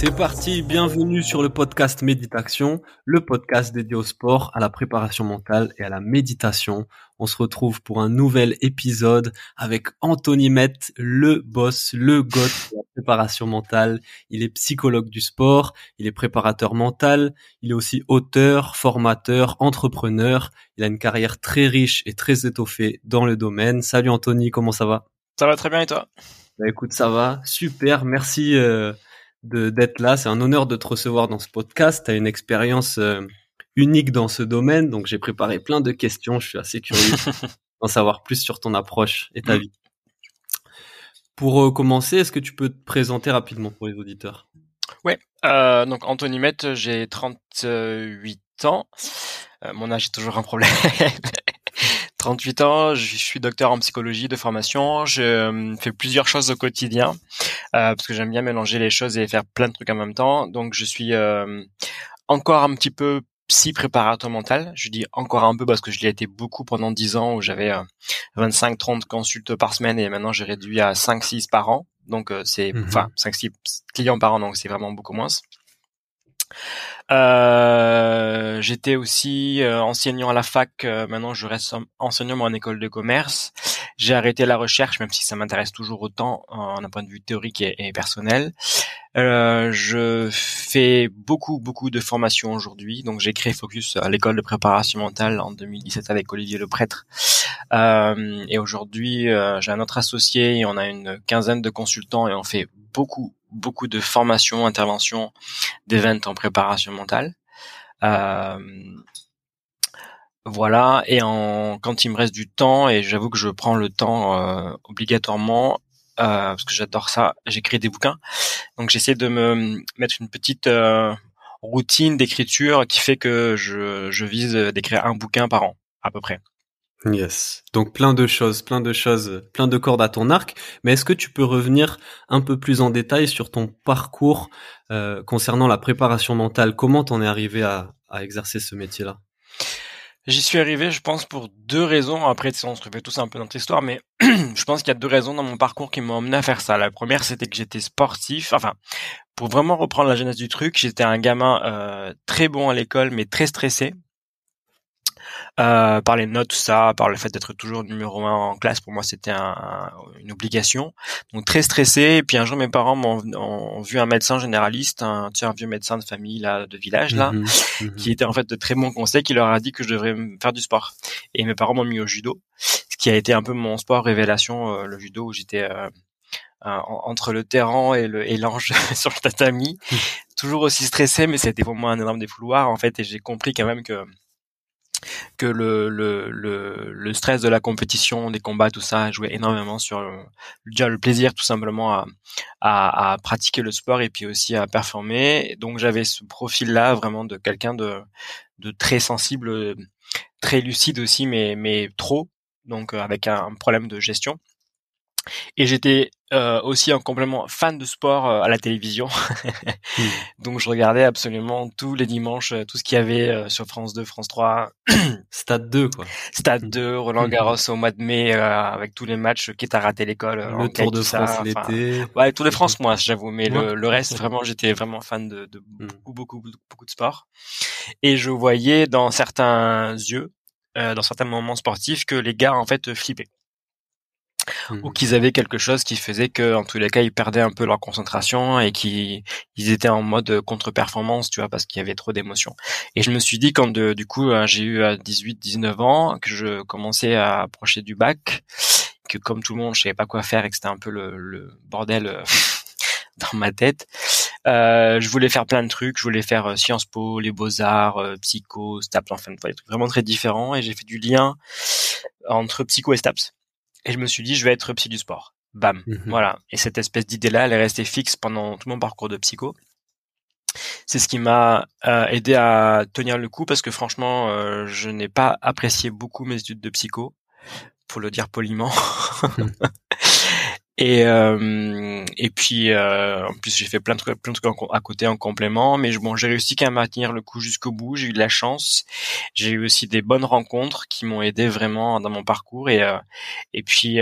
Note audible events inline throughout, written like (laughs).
C'est parti, bienvenue sur le podcast Méditation, le podcast dédié au sport, à la préparation mentale et à la méditation. On se retrouve pour un nouvel épisode avec Anthony Met, le boss, le goth de la préparation mentale. Il est psychologue du sport, il est préparateur mental, il est aussi auteur, formateur, entrepreneur. Il a une carrière très riche et très étoffée dans le domaine. Salut Anthony, comment ça va? Ça va très bien et toi? Bah écoute, ça va, super, merci. Euh, d'être là. C'est un honneur de te recevoir dans ce podcast. Tu as une expérience euh, unique dans ce domaine, donc j'ai préparé plein de questions. Je suis assez curieux (laughs) d'en savoir plus sur ton approche et ta mm. vie. Pour euh, commencer, est-ce que tu peux te présenter rapidement pour les auditeurs? Ouais, euh, donc Anthony Met, j'ai 38 ans. mon âge est toujours un problème. 38 ans, je suis docteur en psychologie de formation. Je euh, fais plusieurs choses au quotidien euh, parce que j'aime bien mélanger les choses et faire plein de trucs en même temps. Donc je suis euh, encore un petit peu psy préparateur mental. Je dis encore un peu parce que je l'ai été beaucoup pendant 10 ans où j'avais 25-30 consultes par semaine et maintenant j'ai réduit à 5-6 par an. Donc c'est mmh enfin 5-6 clients par an donc c'est vraiment beaucoup moins. Euh, j'étais aussi euh, enseignant à la fac. Euh, maintenant, je reste enseignant en école de commerce. J'ai arrêté la recherche, même si ça m'intéresse toujours autant en un point de vue théorique et, personnel. je fais beaucoup, beaucoup de formations aujourd'hui. Donc, j'ai créé Focus à l'école de préparation mentale en 2017 avec Olivier Le Prêtre. et aujourd'hui, j'ai un autre associé et on a une quinzaine de consultants et on fait beaucoup, beaucoup de formations, interventions, d'événements en préparation mentale. Euh, voilà. Et en, quand il me reste du temps, et j'avoue que je prends le temps euh, obligatoirement, euh, parce que j'adore ça, j'écris des bouquins. Donc j'essaie de me mettre une petite routine d'écriture qui fait que je, je vise d'écrire un bouquin par an, à peu près. Yes. Donc plein de choses, plein de choses, plein de cordes à ton arc. Mais est-ce que tu peux revenir un peu plus en détail sur ton parcours euh, concernant la préparation mentale? Comment t'en es arrivé à, exercer ce métier-là? J'y suis arrivé, je pense, pour deux raisons. Après, on se refait tous un peu notre histoire, mais (clears throat) je pense qu'il y a deux raisons dans mon parcours qui m'ont amené à faire ça. La première, c'était que j'étais sportif. Enfin, pour vraiment reprendre la genèse du truc, j'étais un gamin euh, très bon à l'école, mais très stressé. Euh, par les notes, tout ça, par le fait d'être toujours numéro un en classe, pour moi c'était un, une obligation. Donc très stressé. Et puis un jour mes parents m'ont vu un médecin généraliste, un, un vieux médecin de famille là, de village là, mmh mmh qui était en fait de très bons conseils, qui leur a dit que je devrais faire du sport. Et mes parents m'ont mis au judo, ce qui a été un peu mon sport révélation, euh, le judo où j'étais euh, entre le terrain et le et l'ange (laughs) sur le tatami, mmh. toujours aussi stressé, mais c'était pour moi un énorme défouloir en fait, et j'ai compris quand même que que le, le, le, le, stress de la compétition, des combats, tout ça, jouait énormément sur le, déjà le plaisir tout simplement à, à, à, pratiquer le sport et puis aussi à performer. Donc j'avais ce profil-là vraiment de quelqu'un de, de très sensible, très lucide aussi, mais, mais trop, donc euh, avec un problème de gestion. Et j'étais euh, aussi un complément fan de sport euh, à la télévision. (laughs) Hmm. (laughs) Donc je regardais absolument tous les dimanches euh, tout ce qu'il y avait sur France 2, France 3. (clears throat) Stade 2 quoi. Stade 2, Roland hmm. Garros au mois de mai avec tous les matchs qui à raté l'école. Le Tour de France l'été. Ouais, Tour de France moi j'avoue, mais le, le, reste vraiment j'étais vraiment fan de, de hmm. beaucoup, beaucoup beaucoup beaucoup de sport. Et je voyais dans certains yeux, dans certains moments sportifs que les gars en fait flippaient ou mmh. qu'ils avaient quelque chose qui faisait que en tous les cas ils perdaient un peu leur concentration et qu'ils ils étaient en mode contre-performance tu vois parce qu'il y avait trop d'émotions. Et je me suis dit quand de, du coup euh, j'ai eu à 18 19 ans que je commençais à approcher du bac que comme tout le monde je savais pas quoi faire et que c'était un peu le, le bordel euh, (laughs) dans ma tête euh, je voulais faire plein de trucs, je voulais faire euh, Sciences Po, les Beaux-Arts, euh, Psycho, Staps, enfin des trucs vraiment très différents. Et j'ai fait du lien entre Psycho et Staps et je me suis dit je vais être psy du sport. Bam, mhm. voilà. Et cette espèce d'idée-là, elle est restée fixe pendant tout mon parcours de psycho. C'est ce qui m'a euh, aidé à tenir le coup parce que franchement, euh, je n'ai pas apprécié beaucoup mes études de psycho, pour le dire poliment. (laughs) et euh, et puis en plus j'ai fait plein de trucs, plein de trucs à côté en complément, mais bon j'ai réussi qu'à maintenir le coup jusqu'au bout. J'ai eu de la chance. J'ai eu aussi des bonnes rencontres qui m'ont aidé vraiment dans mon parcours et et puis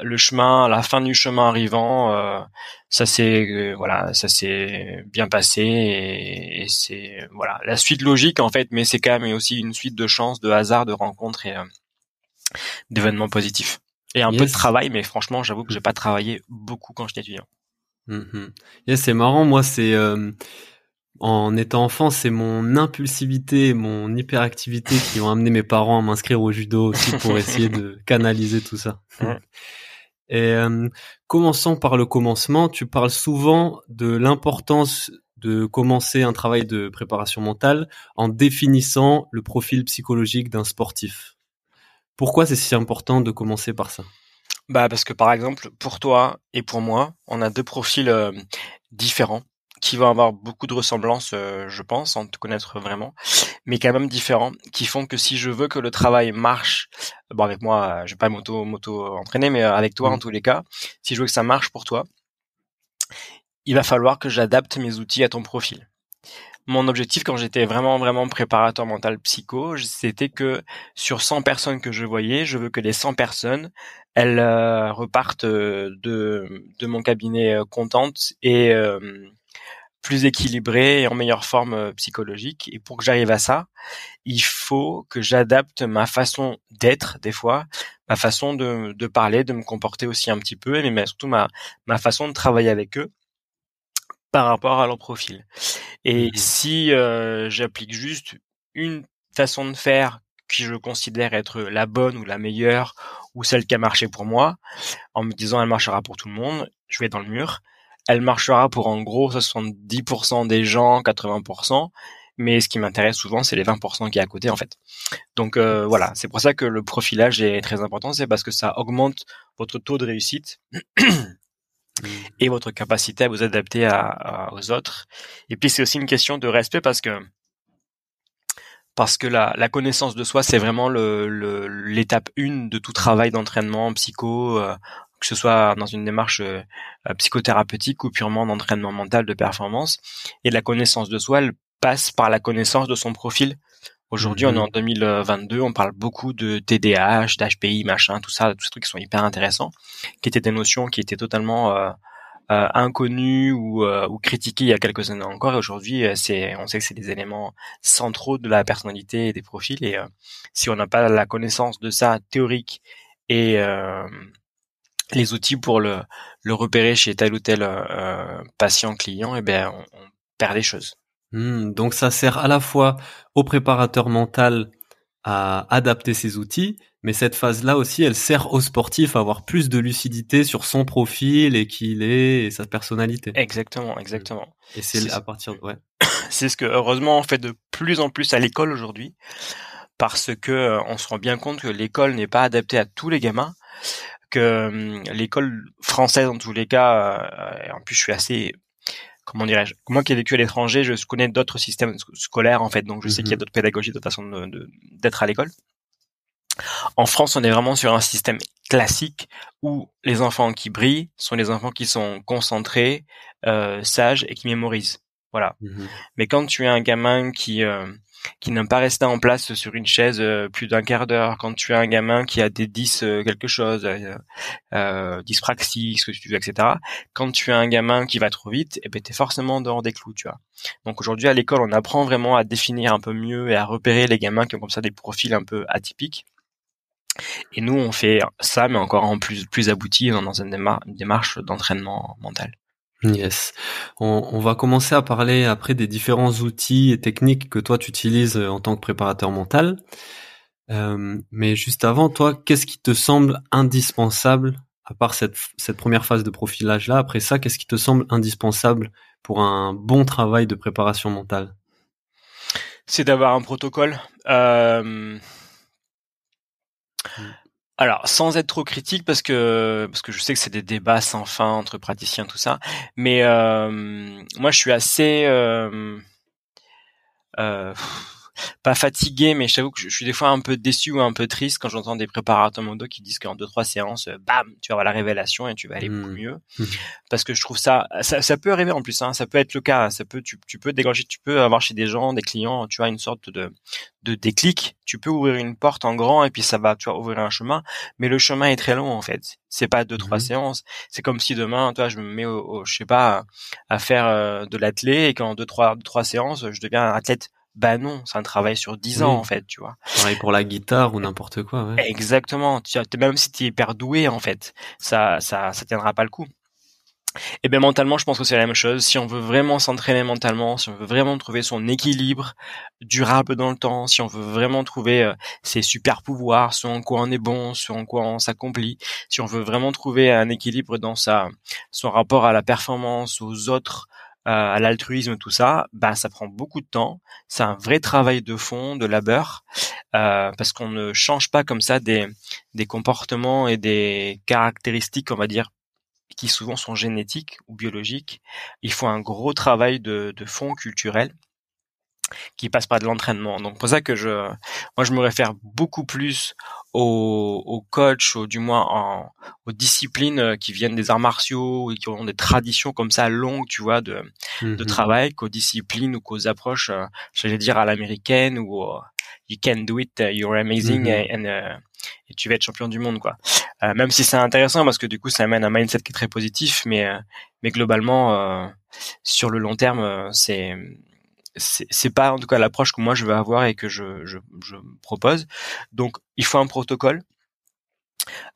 le chemin, la fin du chemin arrivant, euh, ça s'est euh, voilà, ça s'est bien passé et, c'est voilà la suite logique en fait, mais c'est quand même aussi une suite de chances, de hasards, de rencontres et euh, d'événements positifs. Et un peu de travail, mais franchement, j'avoue que j'ai pas travaillé beaucoup quand j'étais étudiant. Mm c'est marrant, moi c'est en étant enfant, c'est mon impulsivité, mon hyperactivité qui ont amené mes parents à m'inscrire au judo aussi pour essayer de (laughs) canaliser tout ça. (laughs) Et euh, commençons par le commencement. Tu parles souvent de l'importance de commencer un travail de préparation mentale en définissant le profil psychologique d'un sportif. Pourquoi c'est si important de commencer par ça? Bah parce que par exemple pour toi et pour moi, on a deux profils euh, différents qui vont avoir beaucoup de ressemblances, euh, je pense, en te connaître vraiment, mais quand même différents, qui font que si je veux que le travail marche, bon avec moi, je vais pas m'auto moto entraîner, mais euh, avec toi en mmh. tous les cas, si je veux que ça marche pour toi, il va falloir que j'adapte mes outils à ton profil. Mon objectif quand j'étais vraiment vraiment préparateur mental psycho, c'était que sur 100 personnes que je voyais, je veux que les 100 personnes, elles euh, repartent de de mon cabinet contentes et plus équilibré et en meilleure forme euh, psychologique. Et pour que j'arrive à ça, il faut que j'adapte ma façon d'être des fois, ma façon de, de, parler, de me comporter aussi un petit peu, mais surtout ma, ma façon de travailler avec eux par rapport à leur profil. Et mmh si euh, j'applique juste une façon de faire que je considère être la bonne ou la meilleure ou celle qui a marché pour moi, en me disant elle marchera pour tout le monde, je vais dans le mur elle marchera pour en gros 70% des gens, 80%. Mais ce qui m'intéresse souvent, c'est les 20% qui est à côté, en fait. Donc euh, voilà, c'est pour ça que le profilage est très important, c'est parce que ça augmente votre taux de réussite et votre capacité à vous adapter aux autres. Et puis c'est aussi une question de respect parce que parce que la, la connaissance de soi, c'est vraiment l'étape le, une de tout travail d'entraînement psycho, euh, que ce soit dans une démarche euh, euh, psychothérapeutique ou purement d'entraînement mental de performance. Et la connaissance de soi, elle passe par la connaissance de son profil. Aujourd'hui, on est mhm. en 2022, on parle beaucoup de TDAH, d'HPI, machin, tout ça, tous ces trucs qui sont hyper intéressants, qui étaient des notions qui étaient totalement euh, euh inconnues ou, ou critiquées il y a quelques années encore. Et aujourd'hui, c'est, on sait que c'est des éléments centraux de la personnalité et des profils. Et si on n'a pas la connaissance de ça théorique et les outils pour le, le repérer chez tel ou tel euh, patient client, eh ben on, perd des choses. Hmm, donc ça sert à la fois au préparateur mental à adapter ses outils, mais cette phase-là aussi, elle sert au sportif à avoir plus de lucidité sur son profil et qui il est et sa personnalité. Exactement, exactement. Et c'est à partir de... ouais. (coughs) C'est ce que heureusement on fait de plus en plus à l'école aujourd'hui, parce que euh, on se rend bien compte que l'école n'est pas adaptée à tous les gamins que hum, l'école française, en tous les cas, euh, et en plus je suis assez comment dirais-je Moi qui ai vécu à l'étranger, je connais d'autres systèmes scolaires en fait, donc je sais qu'il y a mmh d'autres pédagogies, d'autres façons d'être à l'école. En France, on est vraiment sur un système classique où les enfants qui brillent sont les enfants qui sont concentrés, euh, sages et qui mémorisent. Voilà. Mmh Mais quand tu es un gamin qui euh, qui n'aime pas rester en place sur une chaise euh, plus d'un quart d'heure, quand tu as un gamin qui a des 10 euh, quelque chose, euh, euh, dyspraxie, ce que tu veux, etc. Quand tu as un gamin qui va trop vite, eh ben t'es forcément dehors des clous, tu vois. Donc aujourd'hui à l'école, on apprend vraiment à définir un peu mieux et à repérer les gamins qui ont comme ça des profils un peu atypiques. Et nous, on fait ça, mais encore en plus plus abouti dans une démarche d'entraînement mental. Yes. On, on, va commencer à parler après des différents outils et techniques que toi tu utilises euh, en tant que préparateur mental. Euh, mais juste avant, toi, qu'est-ce qui te semble indispensable, à part cette, cette première phase de profilage là, après ça, qu'est-ce qui te semble indispensable pour un bon travail de préparation mentale? C'est d'avoir un protocole. Euh... Mm Alors, sans être trop critique, parce que parce que je sais que c'est des débats sans fin entre praticiens, tout ça. Mais euh, moi, je suis assez euh, euh, pas fatigué, mais je t'avoue que je, suis des fois un peu déçu ou un peu triste quand j'entends des préparateurs mondo qui disent qu'en deux trois séances, euh, bam, tu vas avoir la révélation et tu vas aller beaucoup mmh. mieux. Mmh. Parce que je trouve ça, ça, peut arriver en plus, hein, ça peut être le cas, ça peut, tu, tu peux dégager, tu peux avoir chez des gens, des clients, tu as une sorte de de déclic. Tu peux ouvrir une porte en grand et puis ça va, tu vas ouvrir un chemin, mais le chemin est très long en fait. C'est pas deux trois mmh. séances. C'est comme si demain, toi, je me mets, au, je sais pas, à faire euh, de l'athlé et qu'en deux trois deux, trois séances, je deviens un athlète bah non, c'est un travail sur dix ans en fait, tu vois. Pareil pour la guitare ou n'importe quoi. Ouais. Exactement. Tu, même si tu es hyper doué en fait, ça, ça, ça tiendra pas le coup. Et bien mentalement, je pense que c'est la même chose. Si on veut vraiment s'entraîner mentalement, si on veut vraiment trouver son équilibre durable dans le temps, si on veut vraiment trouver euh, ses super pouvoirs, ce en quoi on est bon, ce en quoi on s'accomplit, si on veut vraiment trouver un équilibre dans sa son rapport à la performance, aux autres, à l'altruisme, tout ça, bah ça prend beaucoup de temps. C'est un vrai travail de fond, de labeur, euh, parce qu'on ne change pas comme ça des, des comportements et des caractéristiques, on va dire, qui souvent sont génétiques ou biologiques. Il faut un gros travail de fond culturel qui passe par de l'entraînement. Donc pour ça que je, moi je me réfère beaucoup plus aux, aux coachs, ou du moins en, aux disciplines euh, qui viennent des arts martiaux et qui ont des traditions comme ça longues, tu vois, de, de mhm. travail, qu'aux disciplines ou qu'aux approches, euh, j'allais dire à l'américaine ou you can do it, uh, you're amazing mhm. uh, et tu vas être champion du monde, quoi. Euh, même si c'est intéressant parce que du coup ça amène un mindset qui est très positif, mais mais globalement sur le long terme c'est c'est pas en tout cas l'approche que moi je veux avoir et que je, je, propose. Donc il faut un protocole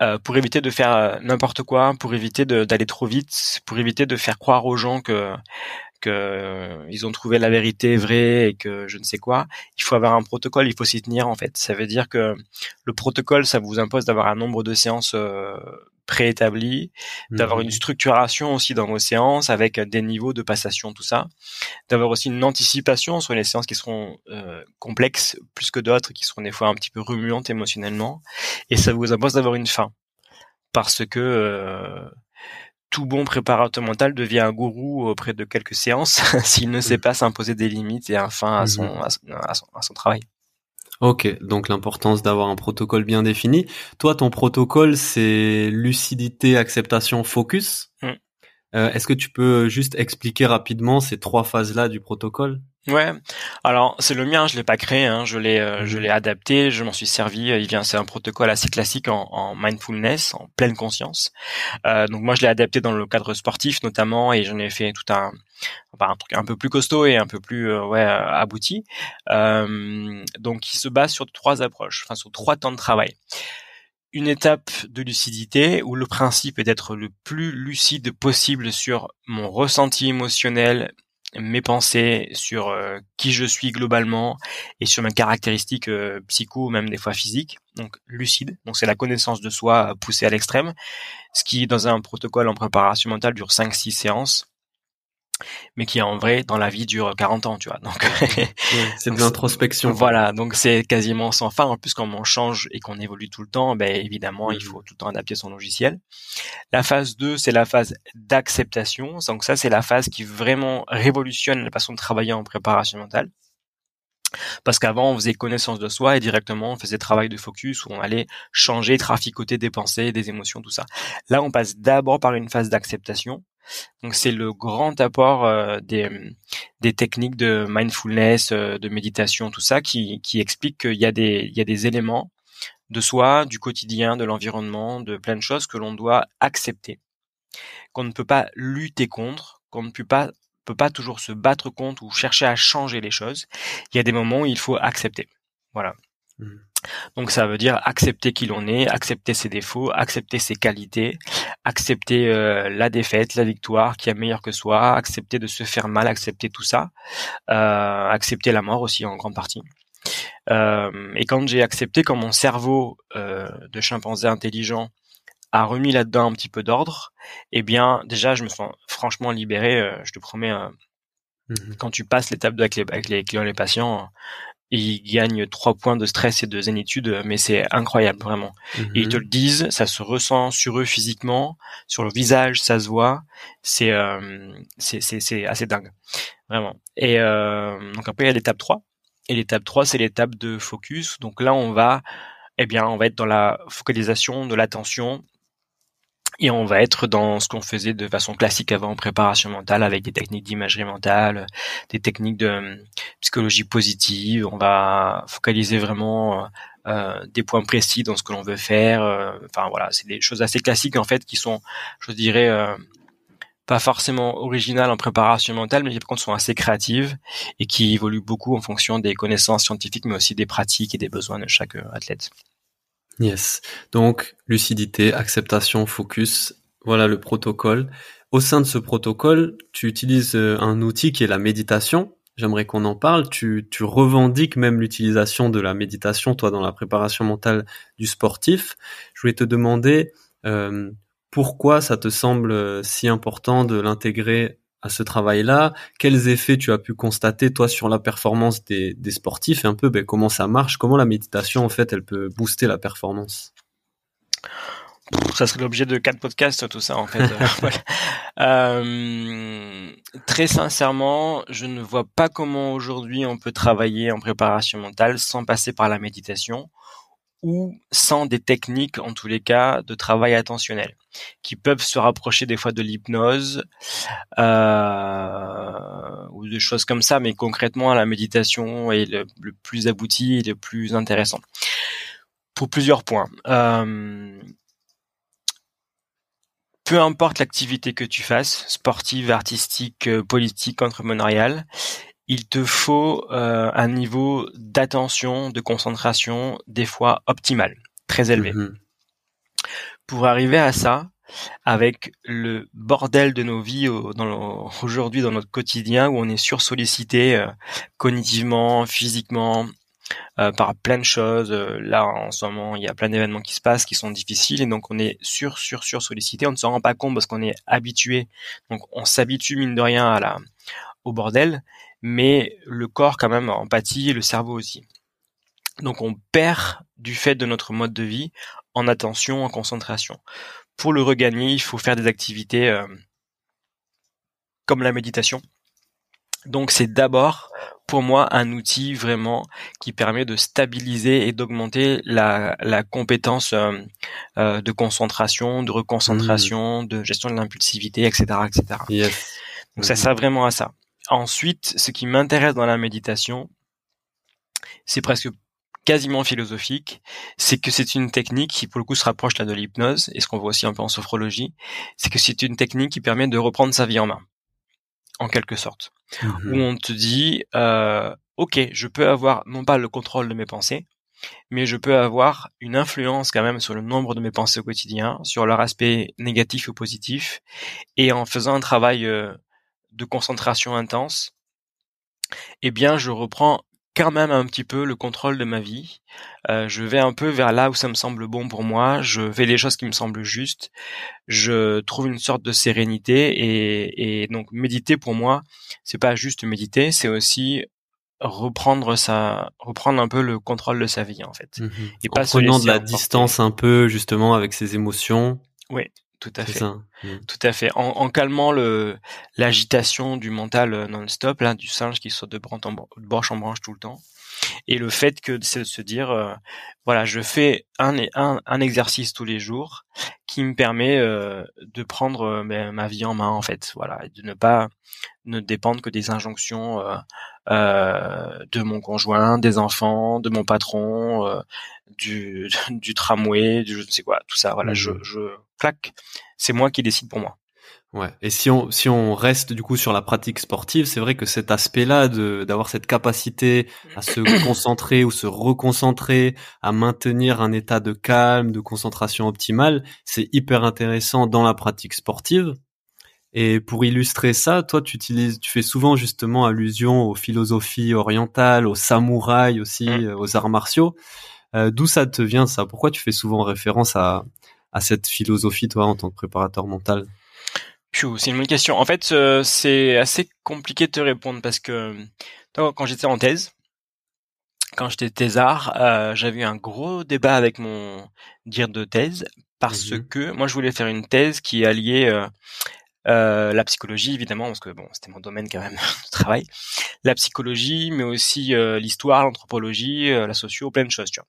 euh, pour éviter de faire euh, n'importe quoi, pour éviter d'aller trop vite, pour éviter de faire croire aux gens que que euh, ont trouvé la vérité vraie et que je ne sais quoi. Il faut avoir un protocole, il faut s'y tenir en fait. Ça veut dire que le protocole, ça vous impose d'avoir un nombre de séances préétabli, d'avoir une mmh. structuration aussi dans vos séances avec des niveaux de passation, tout ça, d'avoir aussi une anticipation sur les séances qui seront euh, complexes plus que d'autres, qui seront des fois un petit peu remuantes émotionnellement, et ça vous impose d'avoir une fin, parce que euh, tout bon préparateur mental devient un gourou auprès de quelques séances (laughs) s'il ne sait pas s'imposer des limites et un fin à son, mmh. à son travail. Ok, donc l'importance d'avoir un protocole bien défini. Toi, ton protocole, c'est lucidité, acceptation, focus. Mm. Euh, est-ce que tu peux juste expliquer rapidement ces trois phases-là du protocole? Ouais. Alors c'est le mien, je l'ai pas créé, hein. je l'ai, euh, je l'ai adapté, je m'en suis servi. Il vient, c'est un protocole assez classique en, en mindfulness, en pleine conscience. Euh, donc moi je l'ai adapté dans le cadre sportif notamment, et j'en ai fait tout un, un truc un peu plus costaud et un peu plus euh, ouais abouti. Euh, donc il se base sur trois approches, enfin sur trois temps de travail une étape de lucidité où le principe est d'être le plus lucide possible sur mon ressenti émotionnel mes pensées sur euh, qui je suis globalement et sur mes caractéristiques euh, psycho, même des fois physiques. Donc lucide, donc c'est la connaissance de soi poussée à l'extrême, ce qui dans un protocole en préparation mentale dure 5-6 séances mais qui en vrai dans la vie dure 40 ans, tu vois. Donc (laughs) c'est de l'introspection. Voilà, donc c'est quasiment sans fin. En plus, quand on change et qu'on évolue tout le temps, ben évidemment, il mmh. faut tout le temps adapter son logiciel. La phase 2, c'est la phase d'acceptation. Donc ça, c'est la phase qui vraiment révolutionne la façon de travailler en préparation mentale. Parce qu'avant, on faisait connaissance de soi et directement, on faisait travail de focus où on allait changer, traficoter des pensées, des émotions, tout ça. Là, on passe d'abord par une phase d'acceptation donc c'est le grand apport euh, des, techniques de mindfulness, euh, de méditation, tout ça, qui, explique qu'il y a des éléments de soi, du quotidien, de l'environnement, de plein de choses que l'on doit accepter, qu'on ne peut pas lutter contre, qu'on ne peut pas peut pas toujours se battre contre ou chercher à changer les choses. Il y a des moments où il faut accepter. Voilà. Mmh. Donc ça veut dire accepter qui l'on est, accepter ses défauts, accepter ses qualités, accepter euh, la défaite, la victoire qui est meilleure que soi, accepter de se faire mal, accepter tout ça, euh, accepter la mort aussi en grande partie. Euh, et quand j'ai accepté, quand mon cerveau de chimpanzé intelligent a remis là-dedans un petit peu d'ordre, eh bien déjà je me sens franchement libéré. je te promets, mmh quand tu passes l'étape avec les, avec les clients, les patients, ils gagnent trois points de stress et de zénitude, mais c'est incroyable vraiment. Ils te le disent, ça se ressent sur eux physiquement, sur le visage, ça se voit. C'est euh, c'est assez dingue, vraiment. Et euh, donc après il y a l'étape 3. Et l'étape 3, c'est l'étape de focus. Donc là, on va eh bien, on va être dans la focalisation de l'attention et on va être dans ce qu'on faisait de façon classique avant en préparation mentale avec des techniques d'imagerie mentale, des techniques de euh, psychologie positive. On va focaliser vraiment euh, des points précis dans ce que l'on veut faire. Euh, enfin voilà, c'est des choses assez classiques en fait qui sont, je dirais, euh, pas forcément originales en préparation mentale, mais qui par contre sont assez créatives et qui évoluent beaucoup en fonction des connaissances scientifiques, mais aussi des pratiques et des besoins de chaque euh, athlète. Yes. Donc, lucidité, acceptation, focus. Voilà le protocole. Au sein de ce protocole, tu utilises euh, un outil qui est la méditation. J'aimerais qu'on en parle. Tu, tu revendiques même l'utilisation de la méditation, toi, dans la préparation mentale du sportif. Je voulais te demander euh, pourquoi ça te semble euh, si important de l'intégrer à ce travail-là Quels effets tu as pu constater, toi, sur la performance des, des sportifs et un peu ben, comment ça marche Comment la méditation, en fait, elle peut booster la performance? Ça serait l'objet de quatre podcasts tout ça en fait. (laughs) voilà. euh, très sincèrement, je ne vois pas comment aujourd'hui on peut travailler en préparation mentale sans passer par la méditation ou sans des techniques en tous les cas de travail attentionnel qui peuvent se rapprocher des fois de l'hypnose euh, ou des choses comme ça mais concrètement la méditation est le, plus abouti et le plus intéressant. Pour plusieurs points. Euh, peu importe l'activité que tu fasses, sportive, artistique, politique, entrepreneuriale, il te faut euh, un niveau d'attention, de concentration, des fois optimal, très élevé. Mhm. Pour arriver à ça, avec le bordel de nos vies au- dans le- aujourd'hui dans notre quotidien où on est sursollicité euh, cognitivement, physiquement, euh, par plein de choses. Euh, Là, en ce moment, il y a plein d'événements qui se passent qui sont difficiles et donc on est sur, sur, sur sollicité. On ne s'en rend pas compte parce qu'on est habitué. Donc on s'habitue mine de rien à la, au bordel, mais le corps quand même en pâtit et le cerveau aussi. Donc on perd du fait de notre mode de vie en attention, en concentration. Pour le regagner, il faut faire des activités euh, comme la méditation. Donc c'est d'abord pour moi un outil vraiment qui permet de stabiliser et d'augmenter la, la compétence euh, euh, de concentration, de reconcentration, de gestion de l'impulsivité, etc., etc. Yes. Donc ça Mhm. sert vraiment à ça. Ensuite, ce qui m'intéresse dans la méditation, c'est presque quasiment philosophique, c'est que c'est une technique qui pour le coup se rapproche là de l'hypnose, et ce qu'on voit aussi un peu en sophrologie, c'est que c'est une technique qui permet de reprendre sa vie en main, en quelque sorte Mhm. où on te dit euh, ok je peux avoir non pas le contrôle de mes pensées mais je peux avoir une influence quand même sur le nombre de mes pensées au quotidien sur leur aspect négatif ou positif et en faisant un travail euh, de concentration intense eh bien je reprends quand même un petit peu le contrôle de ma vie. Euh, je vais un peu vers là où ça me semble bon pour moi. Je fais des choses qui me semblent justes. Je trouve une sorte de sérénité et, et donc méditer pour moi, c'est pas juste méditer, c'est aussi reprendre sa, reprendre un peu le contrôle de sa vie en fait. Mhm. Et En pas prenant de la distance un peu justement avec ses émotions. Tout à fait. ça. Mhm. Tout à fait. En, en calmant le l'agitation du mental euh, non-stop, là, du singe qui saute de branche en branche tout le temps, et le fait que c'est de se dire, euh, voilà, je fais un, un un exercice tous les jours qui me permet euh, de prendre euh, ma ma vie en main, en fait, voilà, et de ne pas ne dépendre que des injonctions de mon conjoint, des enfants, de mon patron, du (laughs) du tramway, du je ne sais quoi, tout ça, voilà, je Mhm. je claque, c'est moi qui décide pour moi. Ouais. Et si on si on reste du coup sur la pratique sportive, c'est vrai que cet aspect-là de d'avoir cette capacité à se (coughs) concentrer ou se reconcentrer, à maintenir un état de calme, de concentration optimale, c'est hyper intéressant dans la pratique sportive. Et pour illustrer ça, toi, tu utilises, tu fais souvent justement allusion aux philosophies orientales, aux samouraïs aussi, Mm. euh, aux arts martiaux. Euh, D'où ça te vient ça? Pourquoi tu fais souvent référence à à cette philosophie, toi, en tant que préparateur mental? C'est une bonne question. En fait, euh, c'est assez compliqué de te répondre parce que quand j'étais en thèse, quand j'étais thésard, euh, j'avais eu un gros débat avec mon dire de thèse parce Mhm. que moi je voulais faire une thèse qui alliait euh, la psychologie évidemment parce que bon c'était mon domaine quand même (laughs) de travail, la psychologie mais aussi l'histoire, l'anthropologie, la socio, plein de choses tu vois.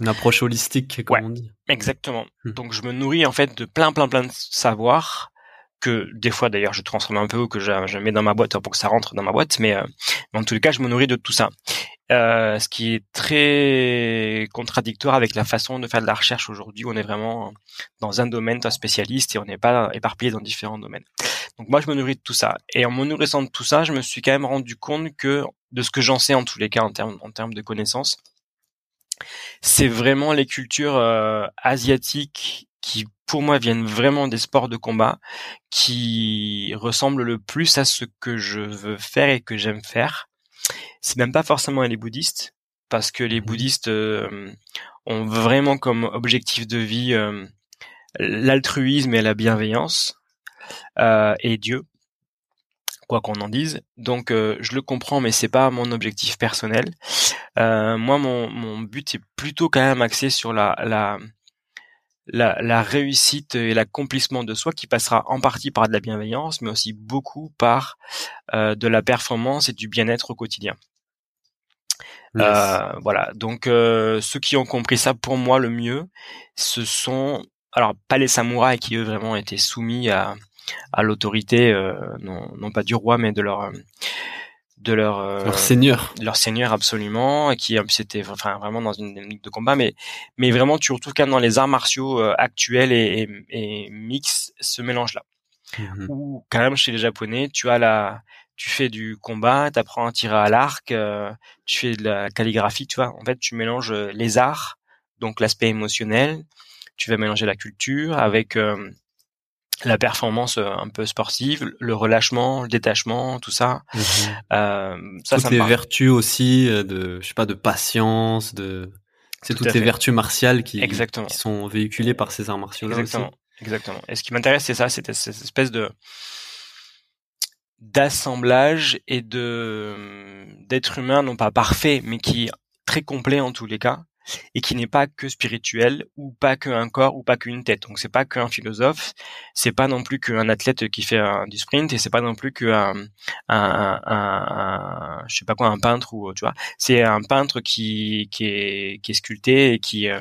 Une approche holistique, comme Ouais. on dit. Exactement. Hmm. Donc je me nourris en fait de plein plein plein de savoirs que des fois d'ailleurs je transforme un peu ou que je, mets dans ma boîte pour que ça rentre dans ma boîte, mais, euh, en tous les cas je me nourris de tout ça. Euh, ce qui est très contradictoire avec la façon de faire de la recherche aujourd'hui. On est vraiment dans un domaine, un spécialiste, et on n'est pas éparpillé dans différents domaines. Donc moi, je me nourris de tout ça. Et en me nourrissant de tout ça, je me suis quand même rendu compte que de ce que j'en sais en tous les cas en termes en termes de connaissances, c'est vraiment les cultures euh, asiatiques qui, pour moi, viennent vraiment des sports de combat, qui ressemblent le plus à ce que je veux faire et que j'aime faire. C'est même pas forcément les bouddhistes, parce que les Mhm. bouddhistes euh, ont vraiment comme objectif de vie euh, l'altruisme et la bienveillance euh, et Dieu, quoi qu'on en dise. Donc euh, je le comprends, mais c'est pas mon objectif personnel. Euh, moi, mon, mon but est plutôt quand même axé sur la, la la, la réussite et l'accomplissement de soi qui passera en partie par de la bienveillance, mais aussi beaucoup par euh, de la performance et du bien-être au quotidien. Yes. Euh, voilà. Donc euh, ceux qui ont compris ça pour moi le mieux, ce sont alors pas les samouraïs qui eux vraiment étaient soumis à, à l'autorité euh, non, non pas du roi mais de leur de leur euh, Leur seigneur. leur seigneur absolument et qui euh, c'était enfin vraiment dans une dynamique de combat mais mais vraiment tu retrouves quand même dans les arts martiaux euh, actuels et, et, et mix ce mélange là Mhm. ou quand même chez les japonais tu as la tu fais du combat tu apprends à tirer à l'arc euh, tu fais de la calligraphie tu vois en fait tu mélanges euh, les arts donc l'aspect émotionnel tu vas mélanger la culture avec euh, la performance euh, un peu sportive le relâchement le détachement tout ça Mhm. euh, ça toutes les parle. vertus aussi euh, de, je sais pas, de patience, de, c'est Tout toutes les fait. vertus martiales qui, Exactement. qui sont véhiculées par ces arts martiaux Exactement, exactement. Et ce qui m'intéresse, c'est ça, c'était cette espèce de d'assemblage et de d'être humain, non pas parfait, mais qui est très complet en tous les cas, et qui n'est pas que spirituel ou pas qu'un corps ou pas qu'une tête. Donc c'est pas qu'un philosophe, c'est pas non plus qu'un athlète qui fait un, du sprint, et c'est pas non plus qu'un un, un, un, un- je sais pas quoi, un peintre ou tu vois. C'est un peintre qui qui est qui est sculpté et qui euh,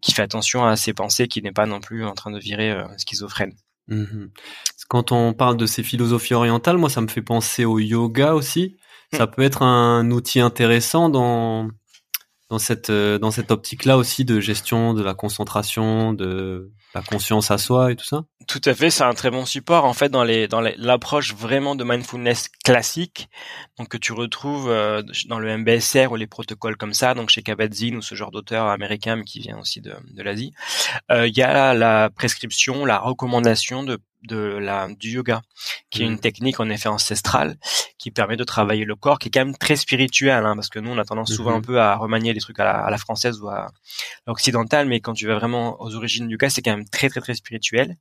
qui fait attention à ses pensées, qui n'est pas non plus en train de virer euh, schizophrène. Mhm. Quand on parle de ces philosophies orientales, moi, ça me fait penser au yoga aussi. Ça peut être un outil intéressant dans dans cette euh, dans cette optique-là aussi de gestion de la concentration, de la conscience à soi et tout ça? Tout à fait, c'est un très bon support en fait dans les dans l'approche vraiment de mindfulness classique, donc que tu retrouves euh, dans le MBSR ou les protocoles comme ça, donc chez Kabat-Zinn ou ce genre d'auteur américain mais qui vient aussi de, de l'Asie. Euh, Il y a la prescription, la recommandation de de la du yoga, qui est une technique en effet ancestrale qui permet de travailler le corps, qui est quand même très spirituel, hein, parce que nous on a tendance souvent Mhm. un peu à remanier les trucs à la, à la française ou à l'occidental, mais quand tu vas vraiment aux origines du yoga, c'est quand même très très très spirituel.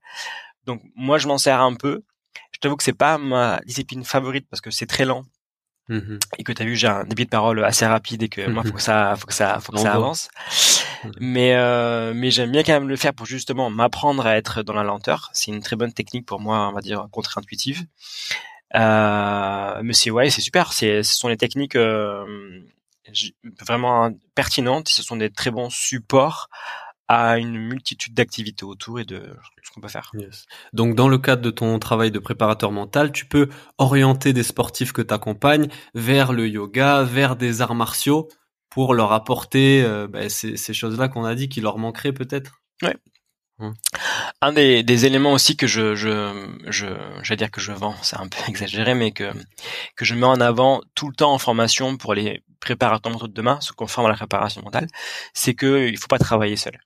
Donc moi je m'en sers un peu. Je t'avoue que c'est pas ma discipline favorite parce que c'est très lent Mhm. et que tu as vu j'ai un débit de parole assez rapide et que moi faut que ça faut que ça faut que ça avance. Mais euh, mais j'aime bien quand même le faire pour justement m'apprendre à être dans la lenteur. C'est une très bonne technique pour moi, on va dire contre-intuitive. Euh, mais c'est ouais, c'est super. C'est ce sont des techniques euh, vraiment pertinentes. Ce sont des très bons supports à une multitude d'activités autour et de ce qu'on peut faire. Yes. Donc, dans le cadre de ton travail de préparateur mental, tu peux orienter des sportifs que tu accompagnes vers le yoga, vers des arts martiaux pour leur apporter euh, ben, ces, ces choses-là qu'on a dit qui leur manqueraient peut-être? Un des, des éléments aussi que je, je, je, j'allais dire que je vends, c'est un peu (laughs) exagéré, mais que, que je mets en avant tout le temps en formation pour les préparateurs mentaux de demain, ceux qu'on forme à la préparation mentale, c'est que il faut pas travailler seul.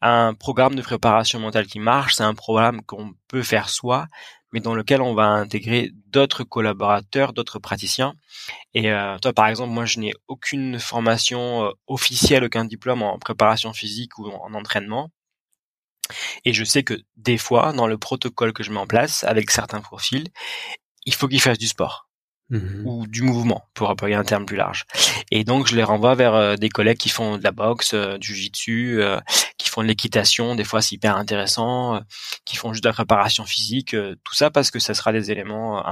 Un programme de préparation mentale qui marche, c'est un programme qu'on peut faire soi, mais dans lequel on va intégrer d'autres collaborateurs, d'autres praticiens. Et euh, toi, par exemple, moi, je n'ai aucune formation euh, officielle, aucun diplôme en préparation physique ou en entraînement. Et je sais que des fois, dans le protocole que je mets en place avec certains profils, il faut qu'ils fassent du sport. Mhm. ou du mouvement, pour employer un terme plus large. Et donc, je les renvoie vers euh, des collègues qui font de la boxe, euh, du jiu-jitsu, euh, qui font de l'équitation, des fois c'est hyper intéressant, qui font juste de la préparation physique, tout ça parce que ça sera des éléments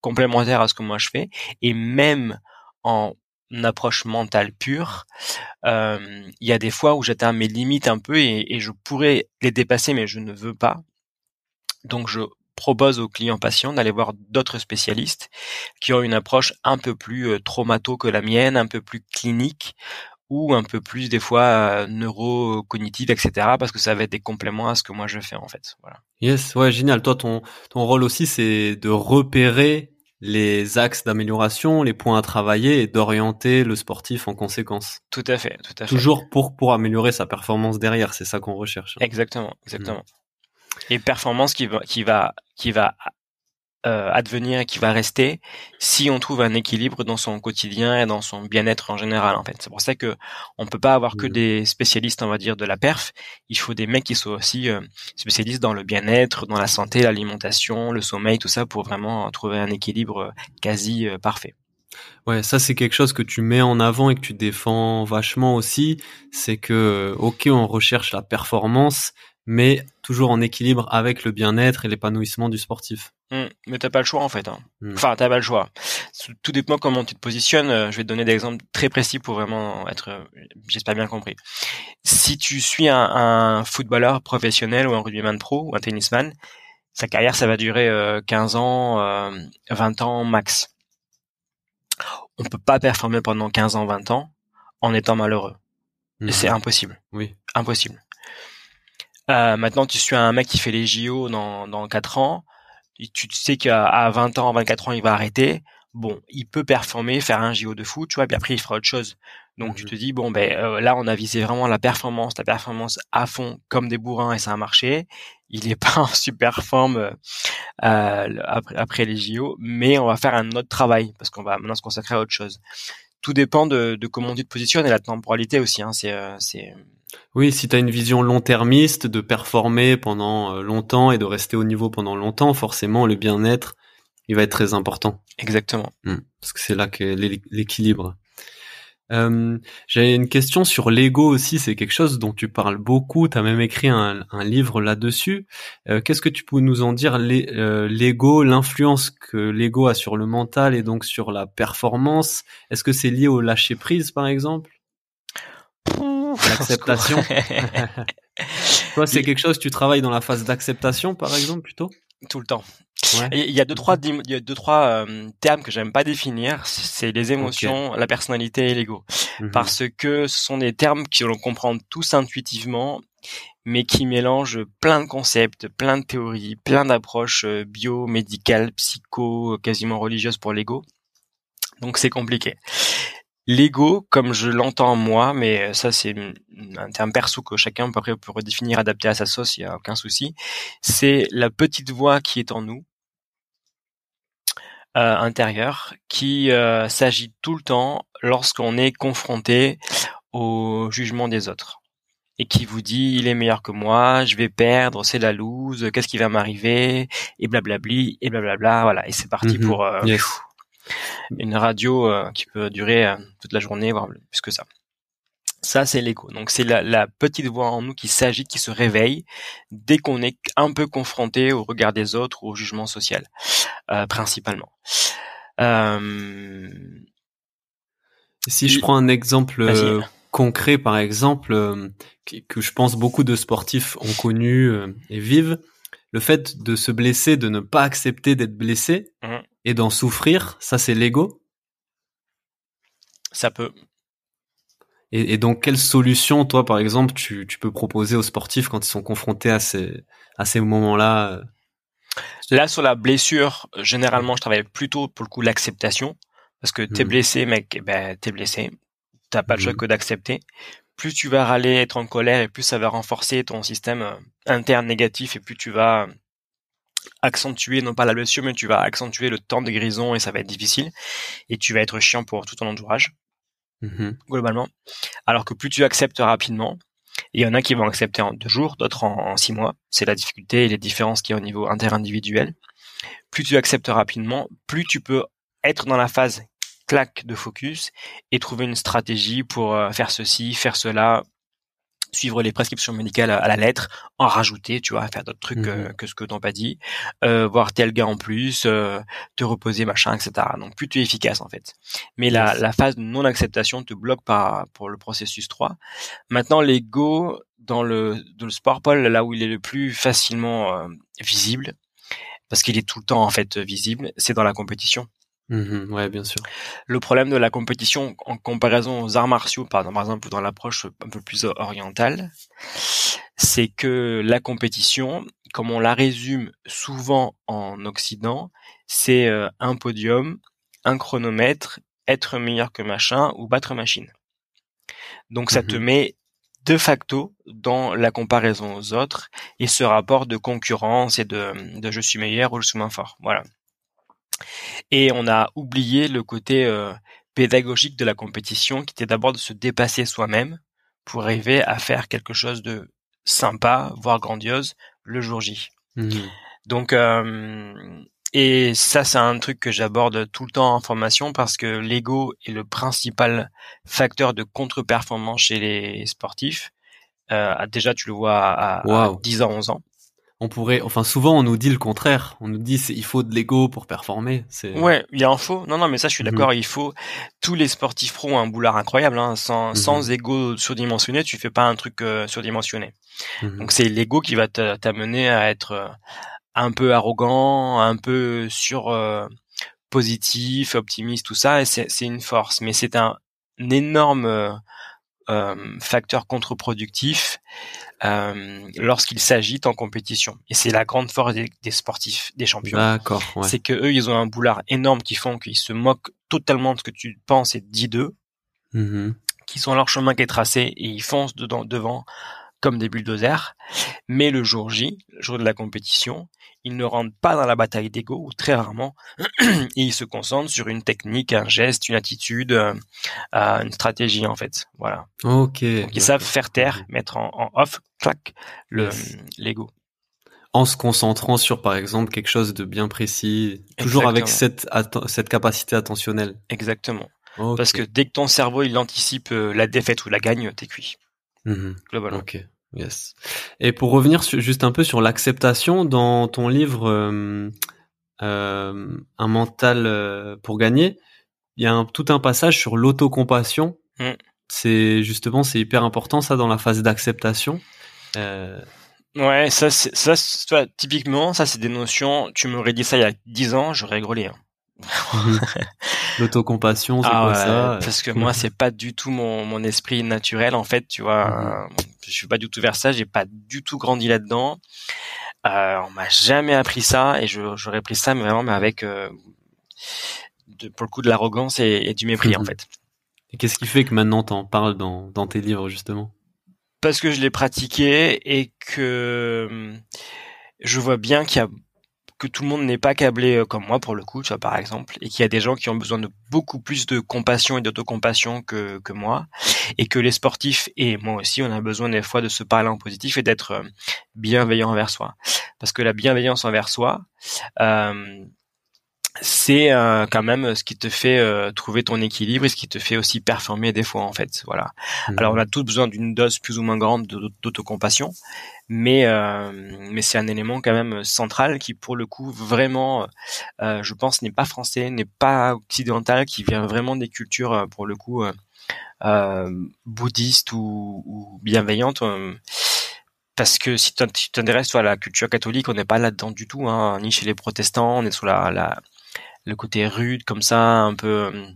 complémentaires à ce que moi je fais. Et même en approche mentale pure, il y a des fois où j'atteins mes limites un peu et, et je pourrais les dépasser, mais je ne veux pas. Donc je propose aux clients patients d'aller voir d'autres spécialistes qui ont une approche un peu plus euh, traumato que la mienne, un peu plus clinique ou un peu plus des fois euh, neurocognitive, etc. Parce que ça va être des compléments à ce que moi je fais en fait. Voilà. Yes, ouais, génial. Toi, ton ton rôle aussi, c'est de repérer les axes d'amélioration, les points à travailler et d'orienter le sportif en conséquence. Tout à fait, tout à fait. Toujours pour pour améliorer sa performance derrière, c'est ça qu'on recherche. Exactement, exactement. Et performance qui va qui va qui va euh, advenir et qui va rester si on trouve un équilibre dans son quotidien et dans son bien-être en général en fait. C'est pour ça que on peut pas avoir que mmh. des spécialistes on va dire de la perf, il faut des mecs qui soient aussi euh, spécialistes dans le bien-être, dans la santé, l'alimentation, le sommeil, tout ça pour vraiment trouver un équilibre euh, quasi parfait. Ouais, ça c'est quelque chose que tu mets en avant et que tu défends vachement aussi, c'est que OK, on recherche la performance, mais toujours en équilibre avec le bien-être et l'épanouissement du sportif. Mmh, mais t'as pas le choix en fait. Hein. Mmh. Enfin, t'as pas le choix. Tout dépend comment tu te positionnes. Euh, je vais te donner des exemples très précis pour vraiment être, euh, j'espère bien compris. Si tu suis un, un, footballeur professionnel ou un rugbyman pro ou un tennisman, sa carrière ça va durer 15 euh, ans, 20 ans max. On peut pas performer pendant 15 ans, 20 ans en étant malheureux. Mmh. C'est impossible. Oui. Impossible. Euh, maintenant, tu suis un mec qui fait les JO dans, dans 4 ans, tu sais qu'à 20 ans, 24 ans, il va arrêter. Bon, il peut performer, faire un JO de foot, tu vois, puis après, il fera autre chose. Donc, tu mmh te dis, bon, ben euh, là, on a visé vraiment la performance, la performance à fond, comme des bourrins, et ça a marché. Il est (laughs) pas en super forme euh, après, après les JO, mais on va faire un autre travail, parce qu'on va maintenant se consacrer à autre chose. Tout dépend de, de comment tu te positionnes et la temporalité aussi. Hein, c'est, c'est oui, si tu as une vision long-termiste, de performer pendant euh, longtemps et de rester au niveau pendant longtemps, forcément, le bien-être, il va être très important. Exactement. Hmm. parce que c'est là que l'équilibre. Euh, J'ai une question sur l'ego aussi, c'est quelque chose dont tu parles beaucoup, tu as même écrit un, livre là-dessus. Euh, qu'est-ce que tu peux nous en dire, euh, l'ego, l'influence que l'ego a sur le mental et donc sur la performance Est-ce que c'est lié au lâcher-prise par exemple? L'acceptation. (laughs) Toi, c'est quelque chose, tu travailles dans la phase d'acceptation, par exemple, plutôt? Tout le temps. Il y a deux trois, il y a deux trois euh, termes que j'aime pas définir. C'est les émotions, la personnalité et l'ego, mhm. parce que ce sont des termes que l'on comprend tous intuitivement, mais qui mélangent plein de concepts, plein de théories, plein d'approches euh, biomédicales, psycho, quasiment religieuses pour l'ego. Donc c'est compliqué. L'ego, comme je l'entends moi, mais ça c'est un terme perso que chacun peut, peut redéfinir, adapter à sa sauce, il n'y a aucun souci, c'est la petite voix qui est en nous, euh, intérieure, qui euh, s'agit tout le temps lorsqu'on est confronté au jugement des autres et qui vous dit il est meilleur que moi, je vais perdre, c'est la loose, qu'est-ce qui va m'arriver? et blablabli et blablabla voilà et c'est parti mhm. pour euh, une radio euh, qui peut durer euh, toute la journée, voire plus que ça. Ça, c'est l'écho. Donc, c'est la, petite voix en nous qui s'agite, qui se réveille dès qu'on est un peu confronté au regard des autres ou au jugement social, euh, principalement. Si je prends un exemple concret, par exemple, que je pense beaucoup de sportifs ont connu et vivent, le fait de se blesser, de ne pas accepter d'être blessé, mmh et d'en souffrir, ça c'est l'ego? Ça peut. Et, donc, quelle solution, toi, par exemple, tu, peux proposer aux sportifs quand ils sont confrontés à ces, à ces moments-là euh? Là, sur la blessure, généralement, je travaille plutôt pour le coup l'acceptation. Parce que t'es mmh. blessé, mec, eh ben, t'es blessé. T'as pas le choix mmh. que d'accepter. Plus tu vas râler, être en colère, et plus ça va renforcer ton système euh, interne négatif, et plus tu vas accentuer non pas la blessure mais tu vas accentuer le temps de guérison et ça va être difficile. Et tu vas être chiant pour tout ton entourage. Mm-hmm. globalement. Alors que plus tu acceptes rapidement il y en a qui vont accepter en deux jours d'autres en, six mois. C'est la difficulté et les différences qu'il y a au niveau interindividuel. Plus tu acceptes rapidement plus tu peux être dans la phase claque de focus et trouver une stratégie pour euh, faire ceci, faire cela, suivre les prescriptions médicales à la lettre, en rajouter, tu vois, faire d'autres trucs mmh que ce que t'ont pas dit, euh, voir tel gars en plus, euh, te reposer, machin, etc. Donc plus tu es efficace en fait. Mais la, la phase de non-acceptation te bloque par pour le processus 3. Maintenant, l'ego dans le, dans le sport, Paul, là où il est le plus facilement euh, visible, parce qu'il est tout le temps en fait visible, c'est dans la compétition. Mmh ouais, bien sûr. Le problème de la compétition en comparaison aux arts martiaux, par exemple, dans l'approche un peu plus orientale, c'est que la compétition, comme on la résume souvent en Occident, c'est euh, un podium, un chronomètre, être meilleur que machin ou battre machine. Donc ça te mmh met de facto dans la comparaison aux autres et ce rapport de concurrence et de, de je suis meilleur ou je suis moins fort. Voilà. Et on a oublié le côté euh, pédagogique de la compétition, qui était d'abord de se dépasser soi-même pour arriver à faire quelque chose de sympa, voire grandiose, le jour J. Mmh. Donc, euh, et ça, c'est un truc que j'aborde tout le temps en formation parce que l'ego est le principal facteur de contre-performance chez les sportifs. Euh, déjà, tu le vois à, à 10 ans, 11 ans on pourrait, enfin souvent on nous dit le contraire. On nous dit il faut de l'ego pour performer. C'est ouais, il y a un faux. Non non, mais ça je suis mhm. d'accord. Il faut tous les sportifs pro ont un boulard incroyable. Hein. Sans mhm. sans ego surdimensionné, tu fais pas un truc euh, surdimensionné. Mhm. Donc c'est l'ego qui va t'amener à être euh, un peu arrogant, un peu sur euh, positif, optimiste, tout ça. Et c'est c'est une force, mais c'est un, un énorme facteur contre-productif euh, lorsqu'il s'agit en compétition. Et c'est la grande force des, sportifs, des champions. D'accord. C'est que eux, ils ont un boulard énorme qui font qu'ils se moquent totalement de ce que tu penses et dis d'eux, mmh qui sont leur chemin qui est tracé et ils foncent dedans, devant comme des bulldozers. Mais le jour J, le jour de la compétition, ils ne rentrent pas dans la bataille d'ego, ou très rarement, (clears throat) et ils se concentrent sur une technique, un geste, une attitude, euh, une stratégie en fait. Voilà. Ok. Donc, ils savent faire taire, mettre en, off, clac, le l'ego. En se concentrant sur, par exemple, quelque chose de bien précis, toujours avec cette, cette capacité attentionnelle. Exactement. Parce que dès que ton cerveau il anticipe euh, la défaite ou la gagne, t'es cuit. Mmh Globalement. Ok. Yes. Et pour revenir juste un peu sur l'acceptation dans ton livre euh, euh, Un mental euh, pour gagner, il y a tout un passage sur l'autocompassion. Mm. C'est justement c'est hyper important ça dans la phase d'acceptation. Ouais, ça, ça, typiquement, ça c'est des notions. Tu m'aurais dit ça il y a dix ans, j'aurais grelé. Hein. Mhm. (laughs) L'autocompassion, c'est ah quoi ça Parce que moi, c'est pas du tout mon, mon esprit naturel. En fait, tu vois, mhm. je suis pas du tout vers ça. J'ai pas du tout grandi là-dedans. Euh, on m'a jamais appris ça, et j'aurais pris ça, mais vraiment, mais avec euh, de, pour le coup de l'arrogance et, du mépris, en mhm. fait. Et qu'est-ce qui fait que maintenant t'en parles dans, dans tes livres, justement? Parce que je l'ai pratiqué et que je vois bien qu'il y a que tout le monde n'est pas câblé euh, comme moi pour le coup, tu vois par exemple, et qu'il y a des gens qui ont besoin de beaucoup plus de compassion et d'autocompassion que que moi, et que les sportifs et moi aussi, on a besoin des fois de se parler en positif et d'être euh, bienveillant envers soi, parce que la bienveillance envers soi, euh, c'est euh, quand même ce qui te fait euh, trouver ton équilibre et ce qui te fait aussi performer des fois en fait voilà mmh. alors on a tous besoin d'une dose plus ou moins grande d'autocompassion mais euh, mais c'est un élément quand même central qui pour le coup vraiment je pense n'est pas français n'est pas occidental qui vient vraiment des cultures pour le coup bouddhistes ou, ou bienveillantes parce que si tu t'intéresses à la culture catholique, on n'est pas là-dedans du tout, hein, ni chez les protestants, on est sous la, la, le côté rude comme ça, un peu euh,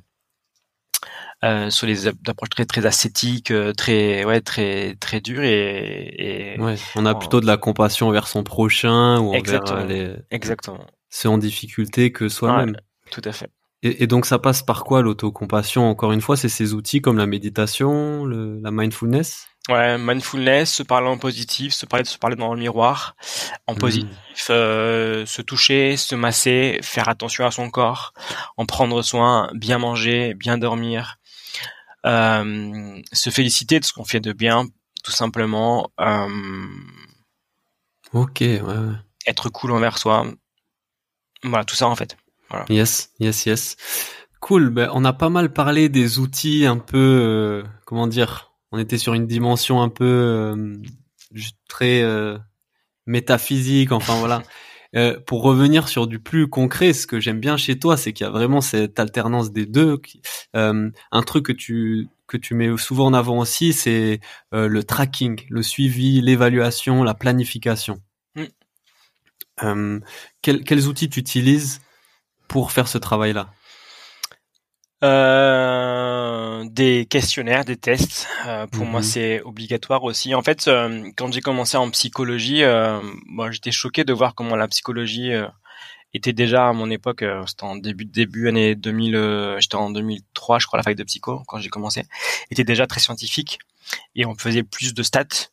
euh sur les approches très très ascétiques, euh, très ouais très très dures et, ouais, on a plutôt de la compassion envers son prochain ou envers les exactement ceux en difficulté que soi-même. tout à fait. Et, et, donc ça passe par quoi l'autocompassion Encore une fois, c'est ces outils comme la méditation, le, la mindfulness? Ouais, mindfulness, se parler en positif, se parler, se parler dans le miroir, en mmh. positif, euh, se toucher, se masser, faire attention à son corps, en prendre soin, bien manger, bien dormir, euh, se féliciter de ce qu'on fait de bien, tout simplement. Euh, ok, ouais, Être cool envers soi. Voilà, tout ça en fait. Voilà. Yes, yes, yes. Cool. Ben, on a pas mal parlé des outils un peu, euh, comment dire, on était sur une dimension un peu euh, très euh, métaphysique. Enfin voilà. (laughs) Euh, pour revenir sur du plus concret, ce que j'aime bien chez toi, c'est qu'il y a vraiment cette alternance des deux. Euh, un truc que tu que tu mets souvent en avant aussi, c'est euh, le tracking, le suivi, l'évaluation, la planification. Mm. Quels, quels outils tu utilises pour faire ce travail-là? Euh, des questionnaires, des tests. Euh, pour moi, mhm. c'est obligatoire aussi. En fait, euh, quand j'ai commencé en psychologie, euh, moi, j'étais choqué de voir comment la psychologie était déjà à mon époque. c'était en début début année 2000. j'étais en 2003, je crois, à la fac de psycho quand j'ai commencé. Était déjà très scientifique et on faisait plus de stats.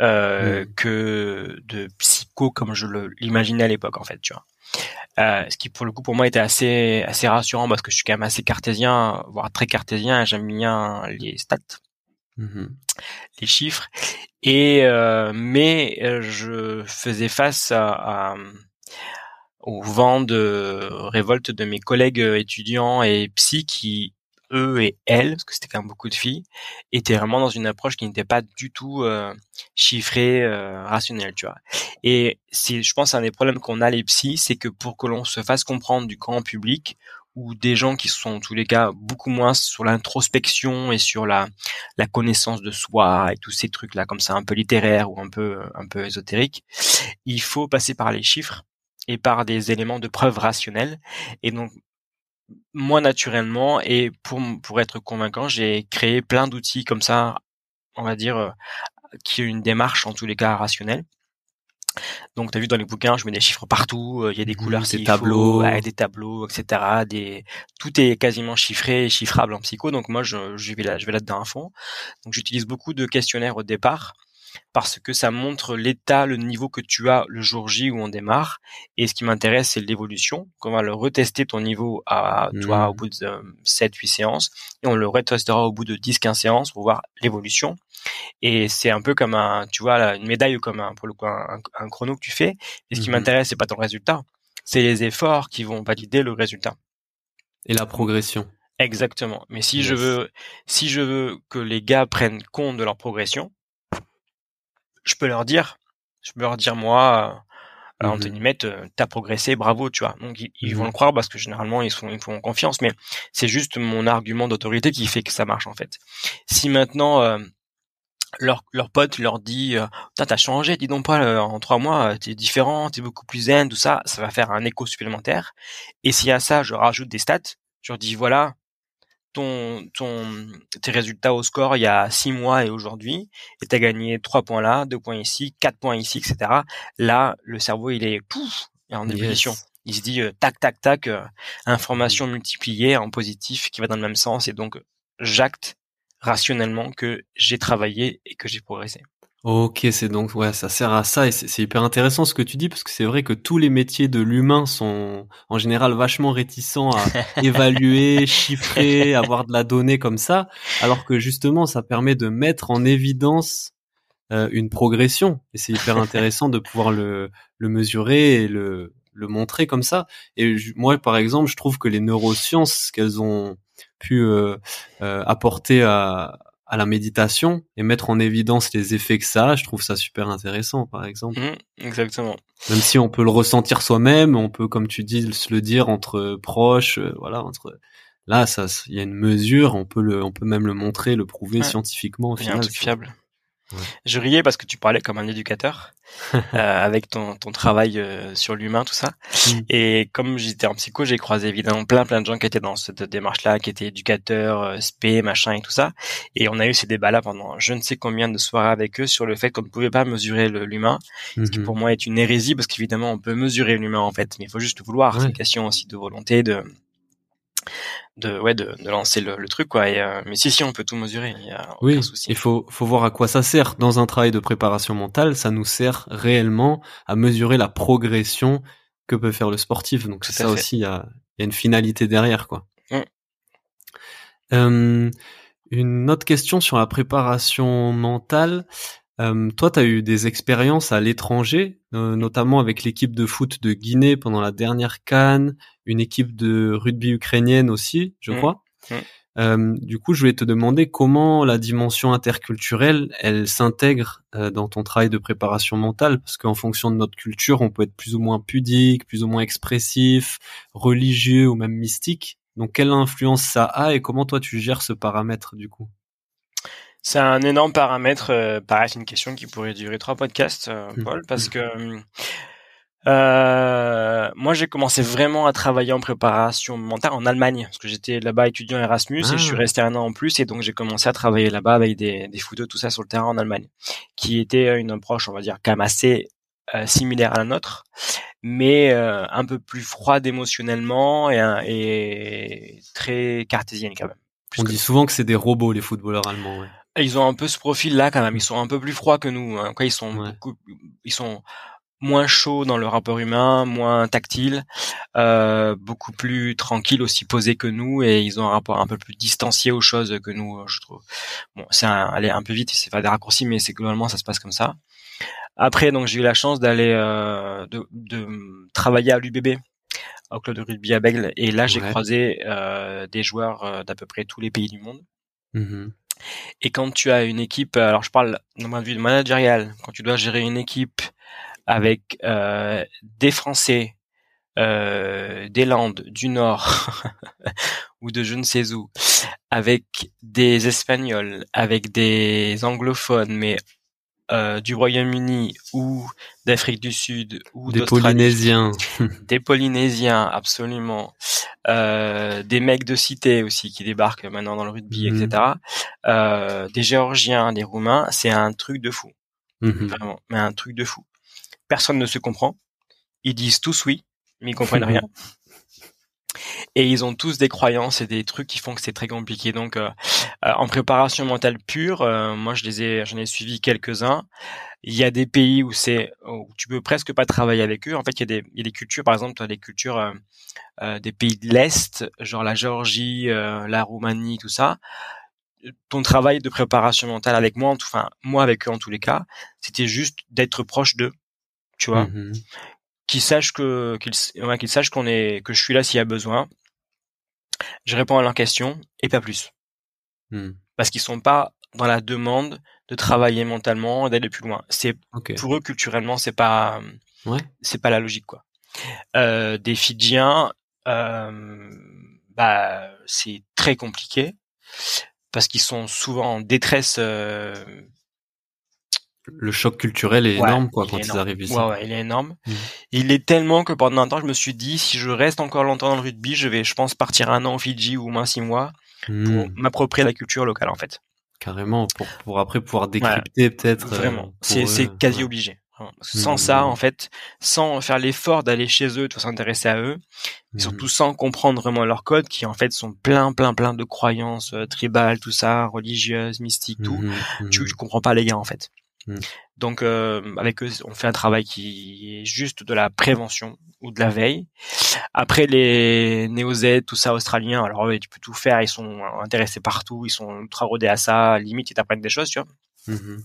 Mhm. que de psycho comme je l'imaginais à l'époque en fait tu vois euh, ce qui pour le coup pour moi était assez assez rassurant parce que je suis quand même assez cartésien, voire très cartésien. J'aime bien les stats, mmh les chiffres. Et euh, mais euh, je faisais face à, à, au vent de révolte de mes collègues étudiants et psy qui eux et elles, parce que c'était quand même beaucoup de filles, étaient vraiment dans une approche qui n'était pas du tout euh, chiffrée, euh, rationnelle, tu vois. Et c'est, je pense, un des problèmes qu'on a les psys, c'est que pour que l'on se fasse comprendre du grand public ou des gens qui sont en tous les cas beaucoup moins sur l'introspection et sur la, la connaissance de soi et tous ces trucs là comme ça un peu littéraire ou un peu un peu ésotérique, il faut passer par les chiffres et par des éléments de preuve rationnelle. Et donc, moi naturellement et pour pour être convaincant, j'ai créé plein d'outils comme ça, on va dire euh, qui ont une démarche en tous les cas rationnelle. Donc, tu as vu dans les bouquins, je mets des chiffres partout, euh, il y a des mmh, couleurs, des tableaux, des tableaux, etc. Des, tout est quasiment chiffré et chiffrable en psycho. Donc moi, je, je vais là, je vais là-dedans à fond. Donc, j'utilise beaucoup de questionnaires au départ parce que ça montre l'état, le niveau que tu as le jour J où on démarre. Et ce qui m'intéresse, c'est l'évolution. On va le retester ton niveau à toi au mmh. bout de 7, 8 séances. Et on le retestera au bout de 10, 15 séances pour voir l'évolution. Et c'est un peu comme un, tu vois, une médaille ou comme un, pour le coup, un, chrono que tu fais. Et ce qui mmh m'intéresse, c'est pas ton résultat. C'est les efforts qui vont valider le résultat. Et la progression. Exactement. Mais si je veux, si je veux que les gars prennent compte de leur progression, je peux leur dire, je peux leur dire moi, euh, mmh Anthony Met, euh, t'as progressé, bravo, tu vois. Donc ils, vont mmh le croire parce que généralement ils sont ils font confiance, mais c'est juste mon argument d'autorité qui fait que ça marche en fait. Si maintenant euh, leur leur pote leur dit euh, t'as changé dis donc pas en trois mois t'es différent t'es beaucoup plus zen tout ça ça va faire un écho supplémentaire et si à ça je rajoute des stats je leur dis voilà ton, ton, tes résultats au score il y a six mois et aujourd'hui, et tu as gagné trois points là, deux points ici, quatre points ici, etc. Là, le cerveau, il est pouf, en ébullition. Il se dit euh, tac, tac, tac, euh, information multipliée en positif qui va dans le même sens, et donc j'acte rationnellement que j'ai travaillé et que j'ai progressé. Ok, c'est donc ouais, ça sert à ça et c'est hyper intéressant ce que tu dis parce que c'est vrai que tous les métiers de l'humain sont en général vachement réticents à (laughs) évaluer, chiffrer, avoir de la donnée comme ça, alors que justement ça permet de mettre en évidence euh, une progression et c'est hyper (laughs) intéressant de pouvoir le, le mesurer et le, le montrer comme ça. Et moi par exemple, je trouve que les neurosciences qu'elles ont pu euh, euh, apporter à à la méditation et mettre en évidence les effets que ça a, je trouve ça super intéressant, par exemple. Mmh, exactement. Même si on peut le ressentir soi-même, on peut, comme tu dis, se le dire entre proches, euh, voilà, entre là, ça, il y a une mesure, on peut le, on peut même le montrer, le prouver scientifiquement. Au final, un truc fiable. Je riais parce que tu parlais comme un éducateur (laughs) euh, avec ton, ton travail euh, sur l'humain, tout ça. Mm. Et comme j'étais en psycho, j'ai croisé évidemment plein plein de gens qui étaient dans cette démarche-là, qui étaient éducateurs, euh, SP, machin et tout ça. Et on a eu ces débats-là pendant je ne sais combien de soirées avec eux sur le fait qu'on ne pouvait pas mesurer l'humain, ce qui mm-hmm. pour moi est une hérésie parce qu'évidemment on peut mesurer l'humain en fait, mais il faut juste vouloir. C'est une question aussi de volonté, de de ouais de, de lancer le, le, truc quoi. Et, euh, mais si si on peut tout mesurer il y a oui, il faut faut voir à quoi ça sert. Dans un travail de préparation mentale ça nous sert réellement à mesurer la progression que peut faire le sportif. Donc c'est ça aussi il y a, y a une finalité derrière quoi. Mmh. euh, une autre question sur la préparation mentale Euh, toi, tu as eu des expériences à l'étranger, euh, notamment avec l'équipe de foot de Guinée pendant la dernière Cannes, une équipe de rugby ukrainienne aussi, je Mmh. crois. Mmh. Euh, du coup, je voulais te demander comment la dimension interculturelle, elle s'intègre euh, dans ton travail de préparation mentale, parce qu'en fonction de notre culture, on peut être plus ou moins pudique, plus ou moins expressif, religieux ou même mystique. Donc, quelle influence ça a et comment toi tu gères ce paramètre du coup? C'est un énorme paramètre. Euh, pareil, c'est une question qui pourrait durer trois podcasts, euh, Mhm. Paul, parce que euh, moi j'ai commencé vraiment à travailler en préparation mentale en Allemagne, parce que j'étais là-bas étudiant Erasmus et je suis Ah. resté un an en plus, et donc j'ai commencé à travailler là-bas avec des, des footeux, tout ça sur le terrain en Allemagne, qui était une approche, on va dire, quand même assez euh, similaire à la nôtre, mais euh, un peu plus froide émotionnellement et, et très cartésienne quand même. On dit souvent que c'est des robots les footballeurs allemands. Ouais. Ils ont un peu ce profil-là quand même. Ils sont un peu plus froids que nous. Hein. Quoi, ils sont Ouais. beaucoup, ils sont moins chauds dans le rapport humain, moins tactiles, euh, beaucoup plus tranquilles, aussi posés que nous, et ils ont un rapport un peu plus distancié aux choses que nous, euh, je trouve. Bon, c'est aller un peu vite, c'est pas des raccourcis, mais c'est globalement ça se passe comme ça. Après, donc j'ai eu la chance d'aller euh, de, de travailler à l'UBB au club de rugby à Bègle, et là j'ai Ouais. croisé euh, des joueurs euh, d'à peu près tous les pays du monde. Mhm. Et quand tu as une équipe, euh, alors je parle d'un point de vue managérial, quand tu dois gérer une équipe avec euh, des Français, euh, des Landes, du Nord (laughs) ou de je ne sais où, avec des Espagnols, avec des anglophones, mais euh, du Royaume-Uni ou d'Afrique du Sud ou Des Polynésiens. (laughs) des Polynésiens, absolument, euh, des mecs de cité aussi qui débarquent maintenant dans le rugby, Mhm. etc. Euh, des Géorgiens, des Roumains, c'est un truc de fou, Mhm. vraiment, mais un truc de fou. Personne ne se comprend. Ils disent tous oui, mais ils comprennent rien. (laughs) Et ils ont tous des croyances et des trucs qui font que c'est très compliqué. Donc, euh, euh, en préparation mentale pure, euh, moi je les ai, j'en ai suivi quelques-uns. Il y a des pays où c'est, où tu peux presque pas travailler avec eux. En fait, il y a des, il y a des cultures, par exemple, tu as des cultures euh, euh, des pays de l'est, genre la Géorgie, la Roumanie, tout ça. Ton travail de préparation mentale avec moi, enfin moi avec eux en tous les cas, c'était juste d'être proche d'eux, tu vois, Mhm. Qu'ils sachent que qu'ils ouais, sachent qu'on est que je suis là s'il y a besoin. Je réponds à leurs questions et pas plus, Mhm. parce qu'ils sont pas dans la demande de travailler mentalement d'aller plus loin. C'est pour eux culturellement, c'est pas Ouais. c'est pas la logique quoi. Euh, des Fidjiens, euh, bah c'est très compliqué parce qu'ils sont souvent en détresse. euh, Le choc culturel est Ouais, énorme quoi il quand ils arrivent ici. Ouais, ouais, il est énorme. Mhm. Il est tellement que pendant un temps, je me suis dit, si je reste encore longtemps dans le rugby, je vais, je pense, partir un an au Fidji ou au moins six mois pour Mhm. m'approprier la culture locale, en fait. Carrément pour pour après pouvoir décrypter peut-être. euh, Vraiment. pour C'est, quasi obligé. Que sans ça, en fait, sans faire l'effort d'aller chez eux, de s'intéresser à eux, et surtout sans comprendre vraiment leur code, qui en fait sont plein, plein, plein de croyances euh, tribales, tout ça, religieuses, mystiques, tout. Tu, tu comprends pas les gars, en fait. Mhm. Donc, euh, avec eux, on fait un travail qui est juste de la prévention ou de la veille. Après, les néo-Z, tout ça, australiens, alors eux, tu peux tout faire, ils sont intéressés partout, ils sont ultra rodés à ça, limite, ils t'apprennent des choses, tu vois. Mhm.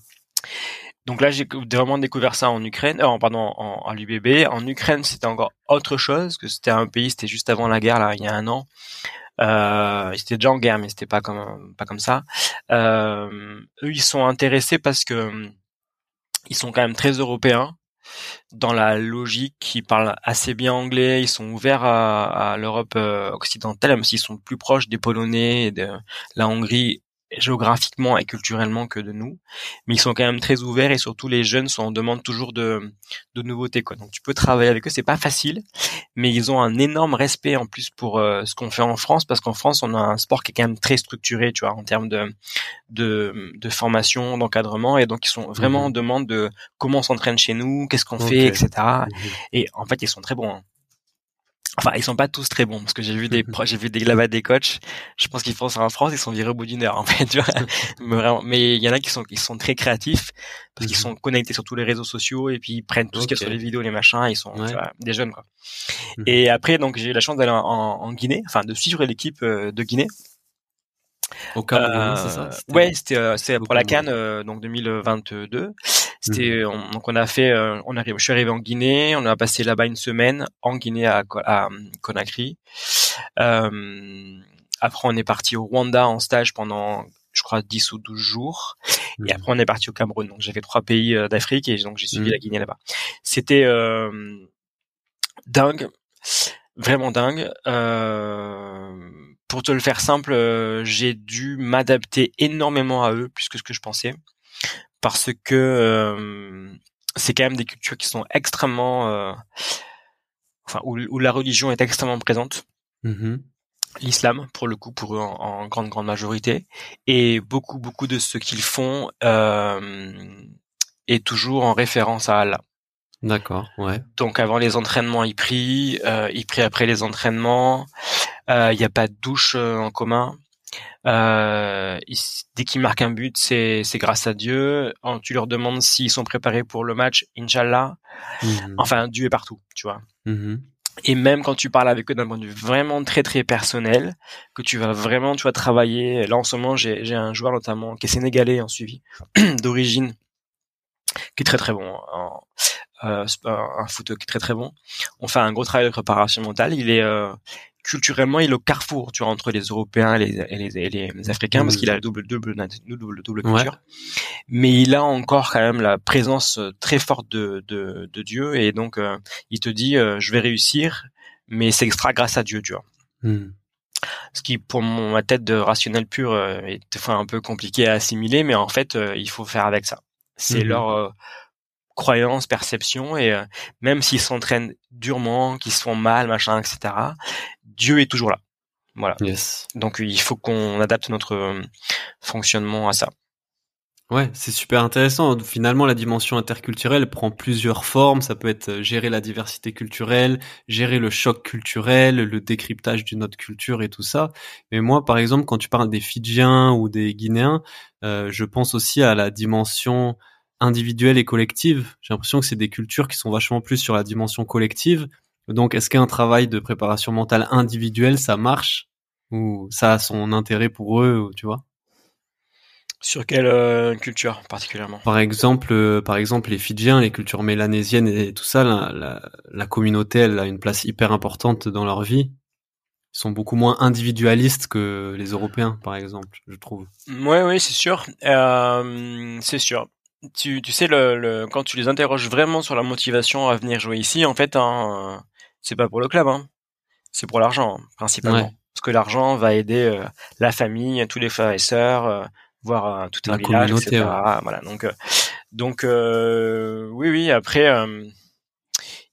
Donc là, j'ai vraiment découvert ça en Ukraine, euh, pardon, en, en l'UBB. En Ukraine, c'était encore autre chose, que c'était un pays, c'était juste avant la guerre, là, il y a un an. Euh, ils étaient déjà en guerre, mais c'était pas comme pas comme ça. Euh, eux, ils sont intéressés parce que ils sont quand même très européens dans la logique. Ils parlent assez bien anglais. Ils sont ouverts à, l'Europe euh, occidentale, même s'ils sont plus proches des Polonais et de la Hongrie géographiquement et culturellement que de nous, mais ils sont quand même très ouverts et surtout les jeunes sont en demande toujours de, de nouveautés quoi. Donc tu peux travailler avec eux, c'est pas facile, mais ils ont un énorme respect en plus pour euh, ce qu'on fait en France parce qu'en France on a un sport qui est quand même très structuré, tu vois, en termes de de, de formation, d'encadrement et donc ils sont vraiment Mhm. en demande de comment on s'entraîne chez nous, qu'est-ce qu'on fait, etc. Mhm. Et en fait ils sont très bons. hein. Enfin, ils sont pas tous très bons parce que j'ai vu des (laughs) j'ai vu des là des coachs. Je pense qu'ils font ça en France, ils sont virés au bout d'une heure en fait. Tu vois (laughs) mais vraiment, mais il y en a qui sont qui sont très créatifs parce qu'ils Mhm. sont connectés sur tous les réseaux sociaux et puis ils prennent tout ce qu'il y a sur les vidéos, les machins. Ils sont Ouais. tu vois, des jeunes quoi. Mhm. Et après donc j'ai eu la chance d'aller en, en Guinée, enfin de suivre l'équipe euh, de Guinée. Au Cameroun, c'est ça? Ouais, c'était c'est pour la Cannes donc 2022. C'était mmh. donc on a fait on arrive je suis arrivé en Guinée, on a passé là-bas une semaine en Guinée à, à Conakry. après on est parti au Rwanda en stage pendant je crois 10 ou 12 jours et mmh. après on est parti au Cameroun. Donc j'ai fait trois pays d'Afrique et donc j'ai suivi mmh. la Guinée là-bas. C'était dingue, vraiment dingue. Euh, pour te le faire simple, euh, j'ai dû m'adapter énormément à eux plus que ce que je pensais, parce que euh, c'est quand même des cultures qui sont extrêmement, enfin où, la religion est extrêmement présente. Mmh L'islam, pour le coup, pour eux en, grande grande majorité, et beaucoup beaucoup de ce qu'ils font est toujours en référence à Allah. D'accord, ouais. Donc avant les entraînements, il prie, euh, il prie après les entraînements. Euh, il n'y a pas de douche euh, en commun. Euh, dès qu'ils marquent un but, c'est grâce à Dieu. Tu leur demandes s'ils sont préparés pour le match, Inch'Allah. Mhm. Enfin, Dieu est partout, tu vois. Mhm. Et même quand tu parles avec eux d'un point de vue vraiment très très personnel, que tu vas vraiment, tu vas travailler. Là en ce moment, j'ai un joueur notamment qui est sénégalais en suivi, (clears throat) d'origine, qui est très très bon en, euh, un foot qui est très très bon. On fait un gros travail de préparation mentale. Il est euh, culturellement, il est au carrefour, tu vois, entre les Européens et les, et les, et les Africains, parce qu'il a la double double double, double culture. Mais il a encore quand même la présence euh, très forte de, de, de Dieu, et donc euh, il te dit, je vais réussir, mais c'est extra grâce à Dieu, tu vois. Mmh. Ce qui, pour mon, ma tête de rationnel pur, est des fois un peu compliqué à assimiler, mais en fait, il faut faire avec ça. C'est mmh. leur croyances, perceptions, et euh, même s'ils s'entraînent durement, qu'ils se font mal, machin, etc., Dieu est toujours là. Voilà. Donc il faut qu'on adapte notre euh, fonctionnement à ça. Ouais, c'est super intéressant. Finalement, la dimension interculturelle prend plusieurs formes. Ça peut être euh, gérer la diversité culturelle, gérer le choc culturel, le décryptage d'une autre culture et tout ça. Mais moi, par exemple, quand tu parles des Fidjiens ou des Guinéens, je pense aussi à la dimension individuelle et collective. J'ai l'impression que c'est des cultures qui sont vachement plus sur la dimension collective. Donc, est-ce qu'un travail de préparation mentale individuelle, ça marche ou ça a son intérêt pour eux, tu vois? Sur quelle euh, culture particulièrement? Par exemple, euh, par exemple, les Fidjiens, les cultures mélanésiennes et tout ça, la, la, communauté, elle a une place hyper importante dans leur vie. Ils sont beaucoup moins individualistes que les Européens, par exemple, je trouve. Ouais, oui, c'est sûr. Euh, c'est sûr tu, tu sais, le, le, quand tu les interroges vraiment sur la motivation à venir jouer ici, en fait, hein, c'est pas pour le club, hein. c'est pour l'argent, principalement. Parce que l'argent va aider euh, la famille, tous les frères et sœurs, euh, voire euh, tout un village, etc. Voilà, donc, donc oui, oui, après,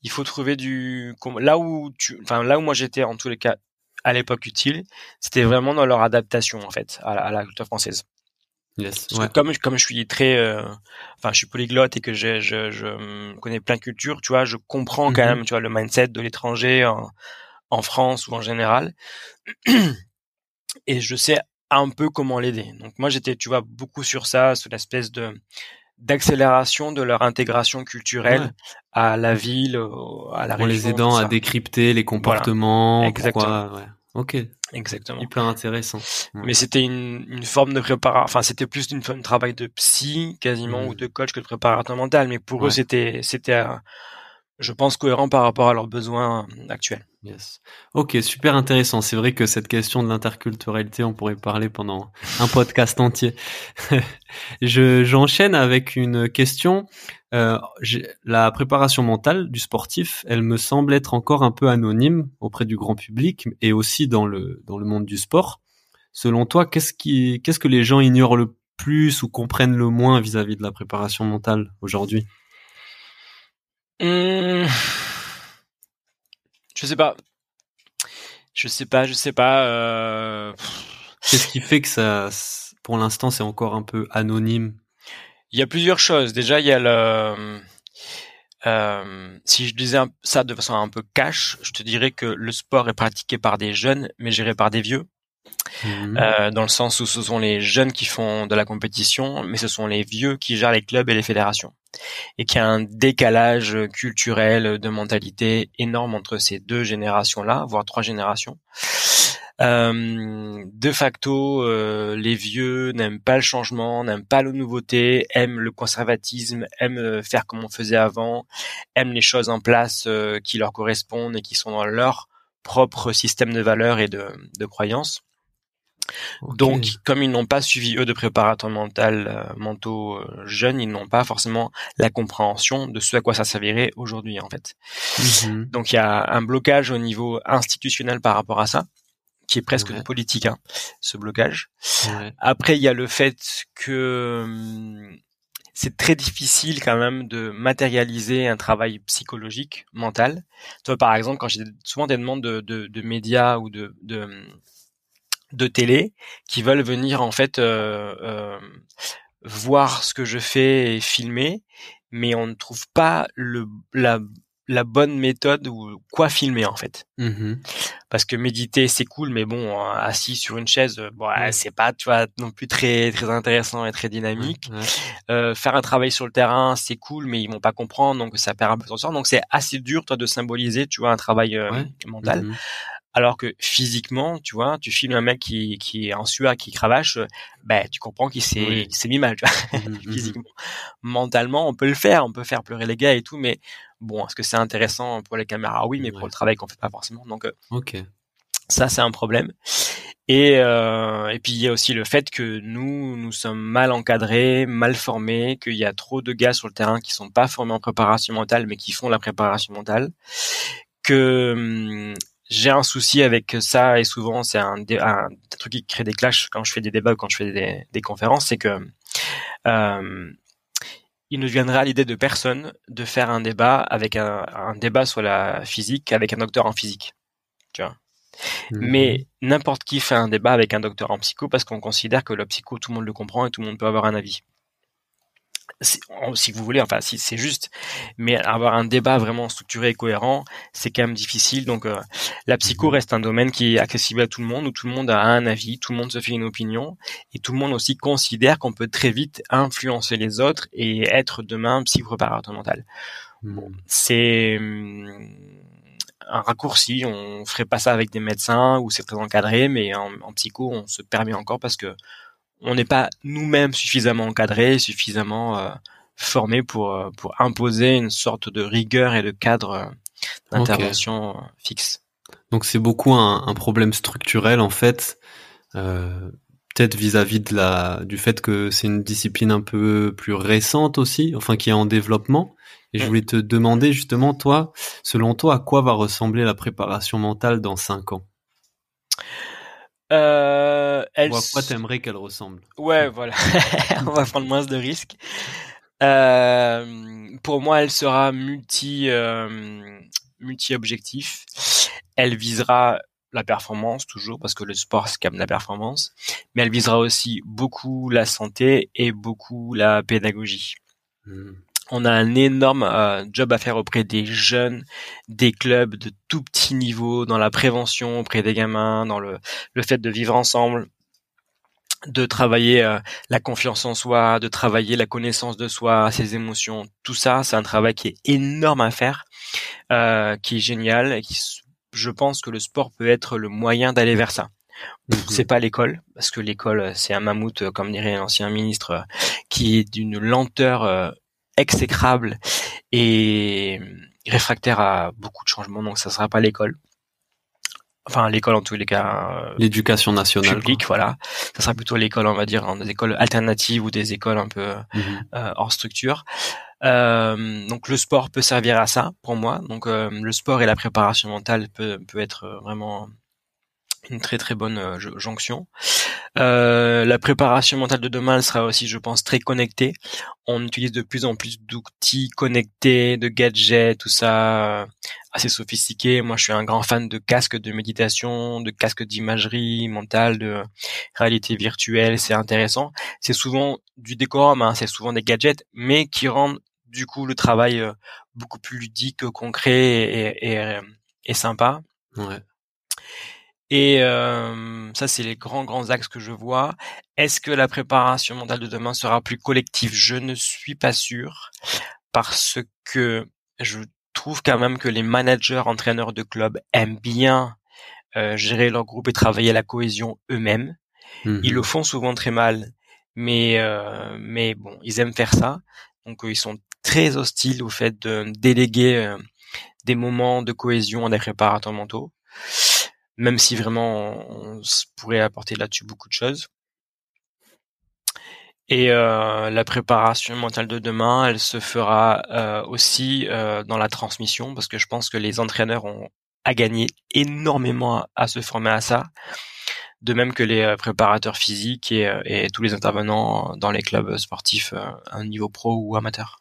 il faut trouver du... Là où, tu... enfin, là où moi j'étais, en tous les cas, à l'époque utile, c'était vraiment dans leur adaptation, en fait, à à la culture française. Yes, comme comme je suis très, euh, enfin, je suis polyglotte et que je, je, je connais plein de cultures, tu vois, je comprends quand mm-hmm. même, tu vois, le mindset de l'étranger en, en France ou en général, et je sais un peu comment l'aider. Donc moi, j'étais, tu vois, beaucoup sur ça, sur l'espèce de d'accélération de leur intégration culturelle à la ville, à la région. En les aidant à décrypter les comportements, Exactement. ouais. Ok. Exactement. Hyper intéressant. Mais c'était une, une, forme de préparation, enfin c'était plus une forme de travail de psy quasiment ou mmh. de coach que de préparateur mental. Mais pour eux c'était c'était euh, je pense cohérent par rapport à leurs besoins actuels. Yes. Ok, super intéressant. C'est vrai que cette question de l'interculturalité, on pourrait parler pendant un podcast entier. (laughs) je j'enchaîne avec une question. Euh, la préparation mentale du sportif, elle me semble être encore un peu anonyme auprès du grand public et aussi dans le dans le monde du sport. Selon toi, qu'est-ce qui qu'est-ce que les gens ignorent le plus ou comprennent le moins vis-à-vis de la préparation mentale aujourd'hui? Mmh. Je sais pas. Je sais pas, je sais pas. Euh... Qu'est-ce qui fait que ça, pour l'instant, c'est encore un peu anonyme? Il y a plusieurs choses. Déjà, il y a le. Euh, si je disais ça de façon un peu cash, je te dirais que le sport est pratiqué par des jeunes, mais géré par des vieux. Mmh. Euh, dans le sens où ce sont les jeunes qui font de la compétition, mais ce sont les vieux qui gèrent les clubs et les fédérations et qu'il y a un décalage culturel de mentalité énorme entre ces deux générations-là, voire trois générations. Euh, de facto, euh, les vieux n'aiment pas le changement, n'aiment pas la nouveauté, aiment le conservatisme, aiment euh, faire comme on faisait avant, aiment les choses en place qui leur correspondent et qui sont dans leur propre système de valeurs et de croyances. Donc, comme ils n'ont pas suivi eux de préparateur mental, euh, mentaux euh, jeunes, ils n'ont pas forcément la compréhension de ce à quoi ça servirait aujourd'hui, en fait. Mhm. Donc, il y a un blocage au niveau institutionnel par rapport à ça, qui est presque politique, hein, ce blocage. Après, il y a le fait que hum, c'est très difficile quand même de matérialiser un travail psychologique, mental. Toi, par exemple, quand j'ai souvent des demandes de, de, de médias ou de, de hum, de télé qui veulent venir en fait euh, euh, voir ce que je fais et filmer, mais on ne trouve pas le la la bonne méthode ou quoi filmer en fait. Mmh Parce que méditer c'est cool, mais bon assis sur une chaise, bon c'est pas tu vois non plus très très intéressant et très dynamique. Euh, faire un travail sur le terrain c'est cool, mais ils vont pas comprendre donc ça perd un peu son sens. Donc c'est assez dur toi de symboliser tu vois un travail mental. Alors que physiquement, tu vois, tu filmes un mec qui, qui est en sueur, qui cravache, ben tu comprends qu'il s'est mis mal, tu vois, mmh, (laughs) mmh, mmh. physiquement. Mentalement, on peut le faire, on peut faire pleurer les gars et tout, mais bon, est-ce que c'est intéressant pour les caméras? Oui, mais pour le travail qu'on fait pas forcément. Donc, euh, ok. Ça, c'est un problème. Et, euh, et puis il y a aussi le fait que nous, nous sommes mal encadrés, mal formés, qu'il y a trop de gars sur le terrain qui sont pas formés en préparation mentale, mais qui font la préparation mentale, que j'ai un souci avec ça et souvent c'est un, un, truc qui crée des clashs quand je fais des débats ou quand je fais des, des conférences, c'est que euh, il ne viendra à l'idée de personne de faire un débat avec un, un, débat sur la physique avec un docteur en physique, tu vois. Mmh. Mais n'importe qui fait un débat avec un docteur en psycho parce qu'on considère que le psycho tout le monde le comprend et tout le monde peut avoir un avis si vous voulez, enfin si c'est juste, mais avoir un débat vraiment structuré et cohérent, c'est quand même difficile. Donc euh, la psycho reste un domaine qui est accessible à tout le monde, où tout le monde a un avis, tout le monde se fait une opinion, et tout le monde aussi considère qu'on peut très vite influencer les autres et être demain psycho-préparateur mental. Bon, hmm. c'est hum, un raccourci, on ferait pas ça avec des médecins où c'est très encadré, mais en, en psycho on se permet encore parce que on n'est pas nous-mêmes suffisamment encadrés, suffisamment euh, formés pour euh, pour imposer une sorte de rigueur et de cadre euh, d'intervention fixe. Donc c'est beaucoup un, problème structurel en fait, peut-être vis-à-vis de la du fait que c'est une discipline un peu plus récente aussi, enfin qui est en développement. Et je mm. voulais te demander justement toi, selon toi, à quoi va ressembler la préparation mentale dans cinq ans? Euh, elle... Ou à quoi t'aimerais qu'elle ressemble Ouais, voilà. (laughs) On va prendre moins de risques. Euh, pour moi, elle sera multi euh, multi objectif. Elle visera la performance toujours parce que le sport c'est quand même la performance, mais elle visera aussi beaucoup la santé et beaucoup la pédagogie. Hmm on a un énorme euh, job à faire auprès des jeunes, des clubs de tout petit niveau, dans la prévention auprès des gamins, dans le, le fait de vivre ensemble, de travailler euh, la confiance en soi, de travailler la connaissance de soi, ses émotions, tout ça, c'est un travail qui est énorme à faire, euh, qui est génial, et qui, je pense que le sport peut être le moyen d'aller vers ça. Mhm. C'est pas l'école, parce que l'école c'est un mammouth, comme dirait l'ancien ministre, qui est d'une lenteur exécrable et réfractaire à beaucoup de changements, donc ça sera pas l'école. Enfin, l'école en tous les cas. Euh, L'éducation nationale. Publique, voilà. Ça sera plutôt l'école, on va dire, des écoles alternatives ou des écoles un peu mhm. euh, hors structure. Euh, donc le sport peut servir à ça pour moi. Donc le sport et la préparation mentale peut, peut être vraiment une très très bonne euh, jonction. Euh, la préparation mentale de demain sera aussi, je pense, très connectée. On utilise de plus en plus d'outils connectés, de gadgets, tout ça euh, assez sophistiqué. Moi, je suis un grand fan de casques de méditation, de casques d'imagerie mentale, de réalité virtuelle. C'est intéressant. C'est souvent du décorum, hein, c'est souvent des gadgets, mais qui rendent du coup le travail beaucoup plus ludique, concret et, et, et sympa. Ouais. Et euh, ça, c'est les grands, grands axes que je vois. Est-ce que la préparation mentale de demain sera plus collective? Je ne suis pas sûr parce que je trouve quand même que les managers, entraîneurs de club aiment bien gérer leur groupe et travailler à la cohésion eux-mêmes. Ils le mhm. font souvent très mal, mais mais bon, ils aiment faire ça. Donc ils sont très hostiles au fait de déléguer des moments de cohésion à des préparateurs mentaux, même si vraiment on pourrait apporter là-dessus beaucoup de choses. Et euh, la préparation mentale de demain, elle se fera euh, aussi euh, dans la transmission, parce que je pense que les entraîneurs ont à gagner énormément à, se former à ça, de même que les préparateurs physiques et, tous les intervenants dans les clubs sportifs à un niveau pro ou amateur.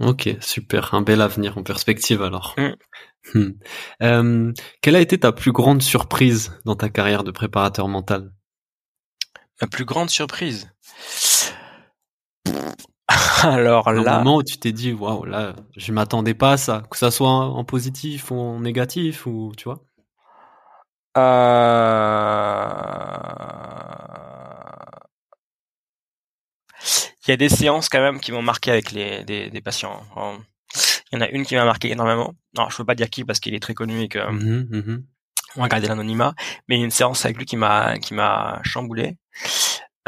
Ok, super, un bel avenir en perspective alors. Mm. Hmm. quelle a été ta plus grande surprise dans ta carrière de préparateur mental? Ma plus grande surprise? Alors là, un moment où tu t'es dit waouh là, je m'attendais pas à ça, que ça soit en positif ou en négatif ou tu vois? Euh... Il y a des séances quand même qui m'ont marqué avec les des, des patients. Il y en a une qui m'a marqué énormément. Non, je peux pas dire qui parce qu'il est très connu et que mmh mmh on va garder l'anonymat. Mais il y a une séance avec lui qui m'a qui m'a chamboulé.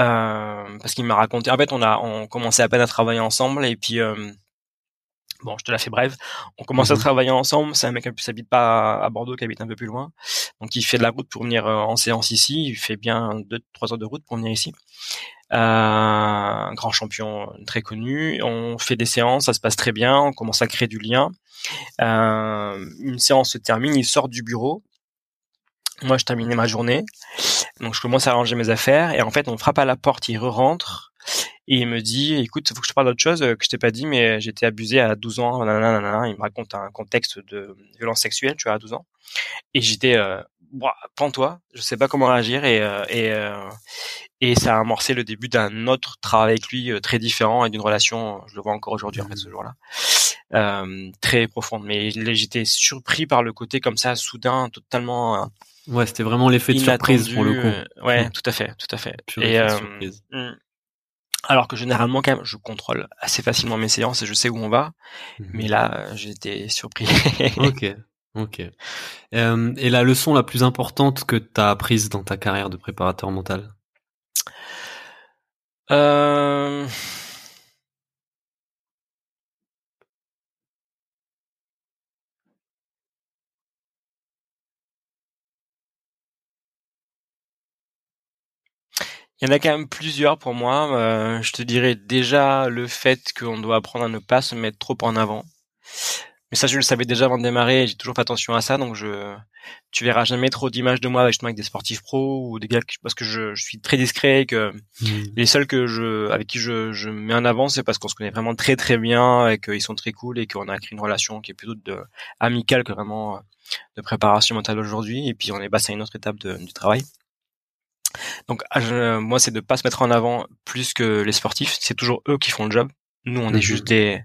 Euh, parce qu'il m'a raconté. En fait, on a on commençait à peine à travailler ensemble et puis euh, bon, je te la fais brève. On commence à mhm. travailler ensemble. C'est un mec qui s'habite pas à Bordeaux, qui habite un peu plus loin. Donc, il fait de la route pour venir euh, en séance ici. Il fait bien deux, trois heures de route pour venir ici. Euh, un grand champion très connu. On fait des séances, ça se passe très bien. On commence à créer du lien. Euh, une séance se termine, il sort du bureau. Moi, je terminais ma journée. Donc, je commence à ranger mes affaires. Et en fait, on frappe à la porte, il re-rentre. Et il me dit, écoute, faut que je te parle d'autre chose que je t'ai pas dit, mais été abusé à 12 ans. Il me raconte un contexte de violence sexuelle, tu vois, à 12 ans. Et j'étais, euh, prends-toi, je sais pas comment réagir. Et, euh, et, euh, et ça a amorcé le début d'un autre travail avec lui très différent et d'une relation, je le vois encore aujourd'hui, en fait, ce jour-là. Euh, très profonde. Mais j'étais surpris par le côté comme ça, soudain, totalement Ouais, c'était vraiment l'effet de surprise pour le coup. Euh, ouais, tout à fait, tout à fait. et euh, hmm. alors que généralement, quand même, je contrôle assez facilement mes séances et je sais où on va. Mais là, euh, été surpris. ok, (laughs) ok. Euh, et la leçon la plus importante que tu as apprise dans ta carrière de préparateur mental? Euh... Il y en a quand même plusieurs pour moi. Euh, je te dirais déjà le fait qu'on doit apprendre à ne pas se mettre trop en avant. Mais ça, je le savais déjà avant de démarrer. J'ai toujours fait attention à ça, donc je, tu verras jamais trop d'images de moi avec, avec des sportifs pros ou des gars parce que je, suis très discret et que mmh. les seuls que je, avec qui je, je mets en avant, c'est parce qu'on se connaît vraiment très très bien et qu'ils sont très cool et qu'on a créé une relation qui est plutôt de amicale que vraiment de préparation mentale aujourd'hui. Et puis on est passé à une autre étape de, du travail. Donc ah, moi c'est de pas se mettre en avant plus que les sportifs, c'est toujours eux qui font le job. Nous on est mhm. juste des,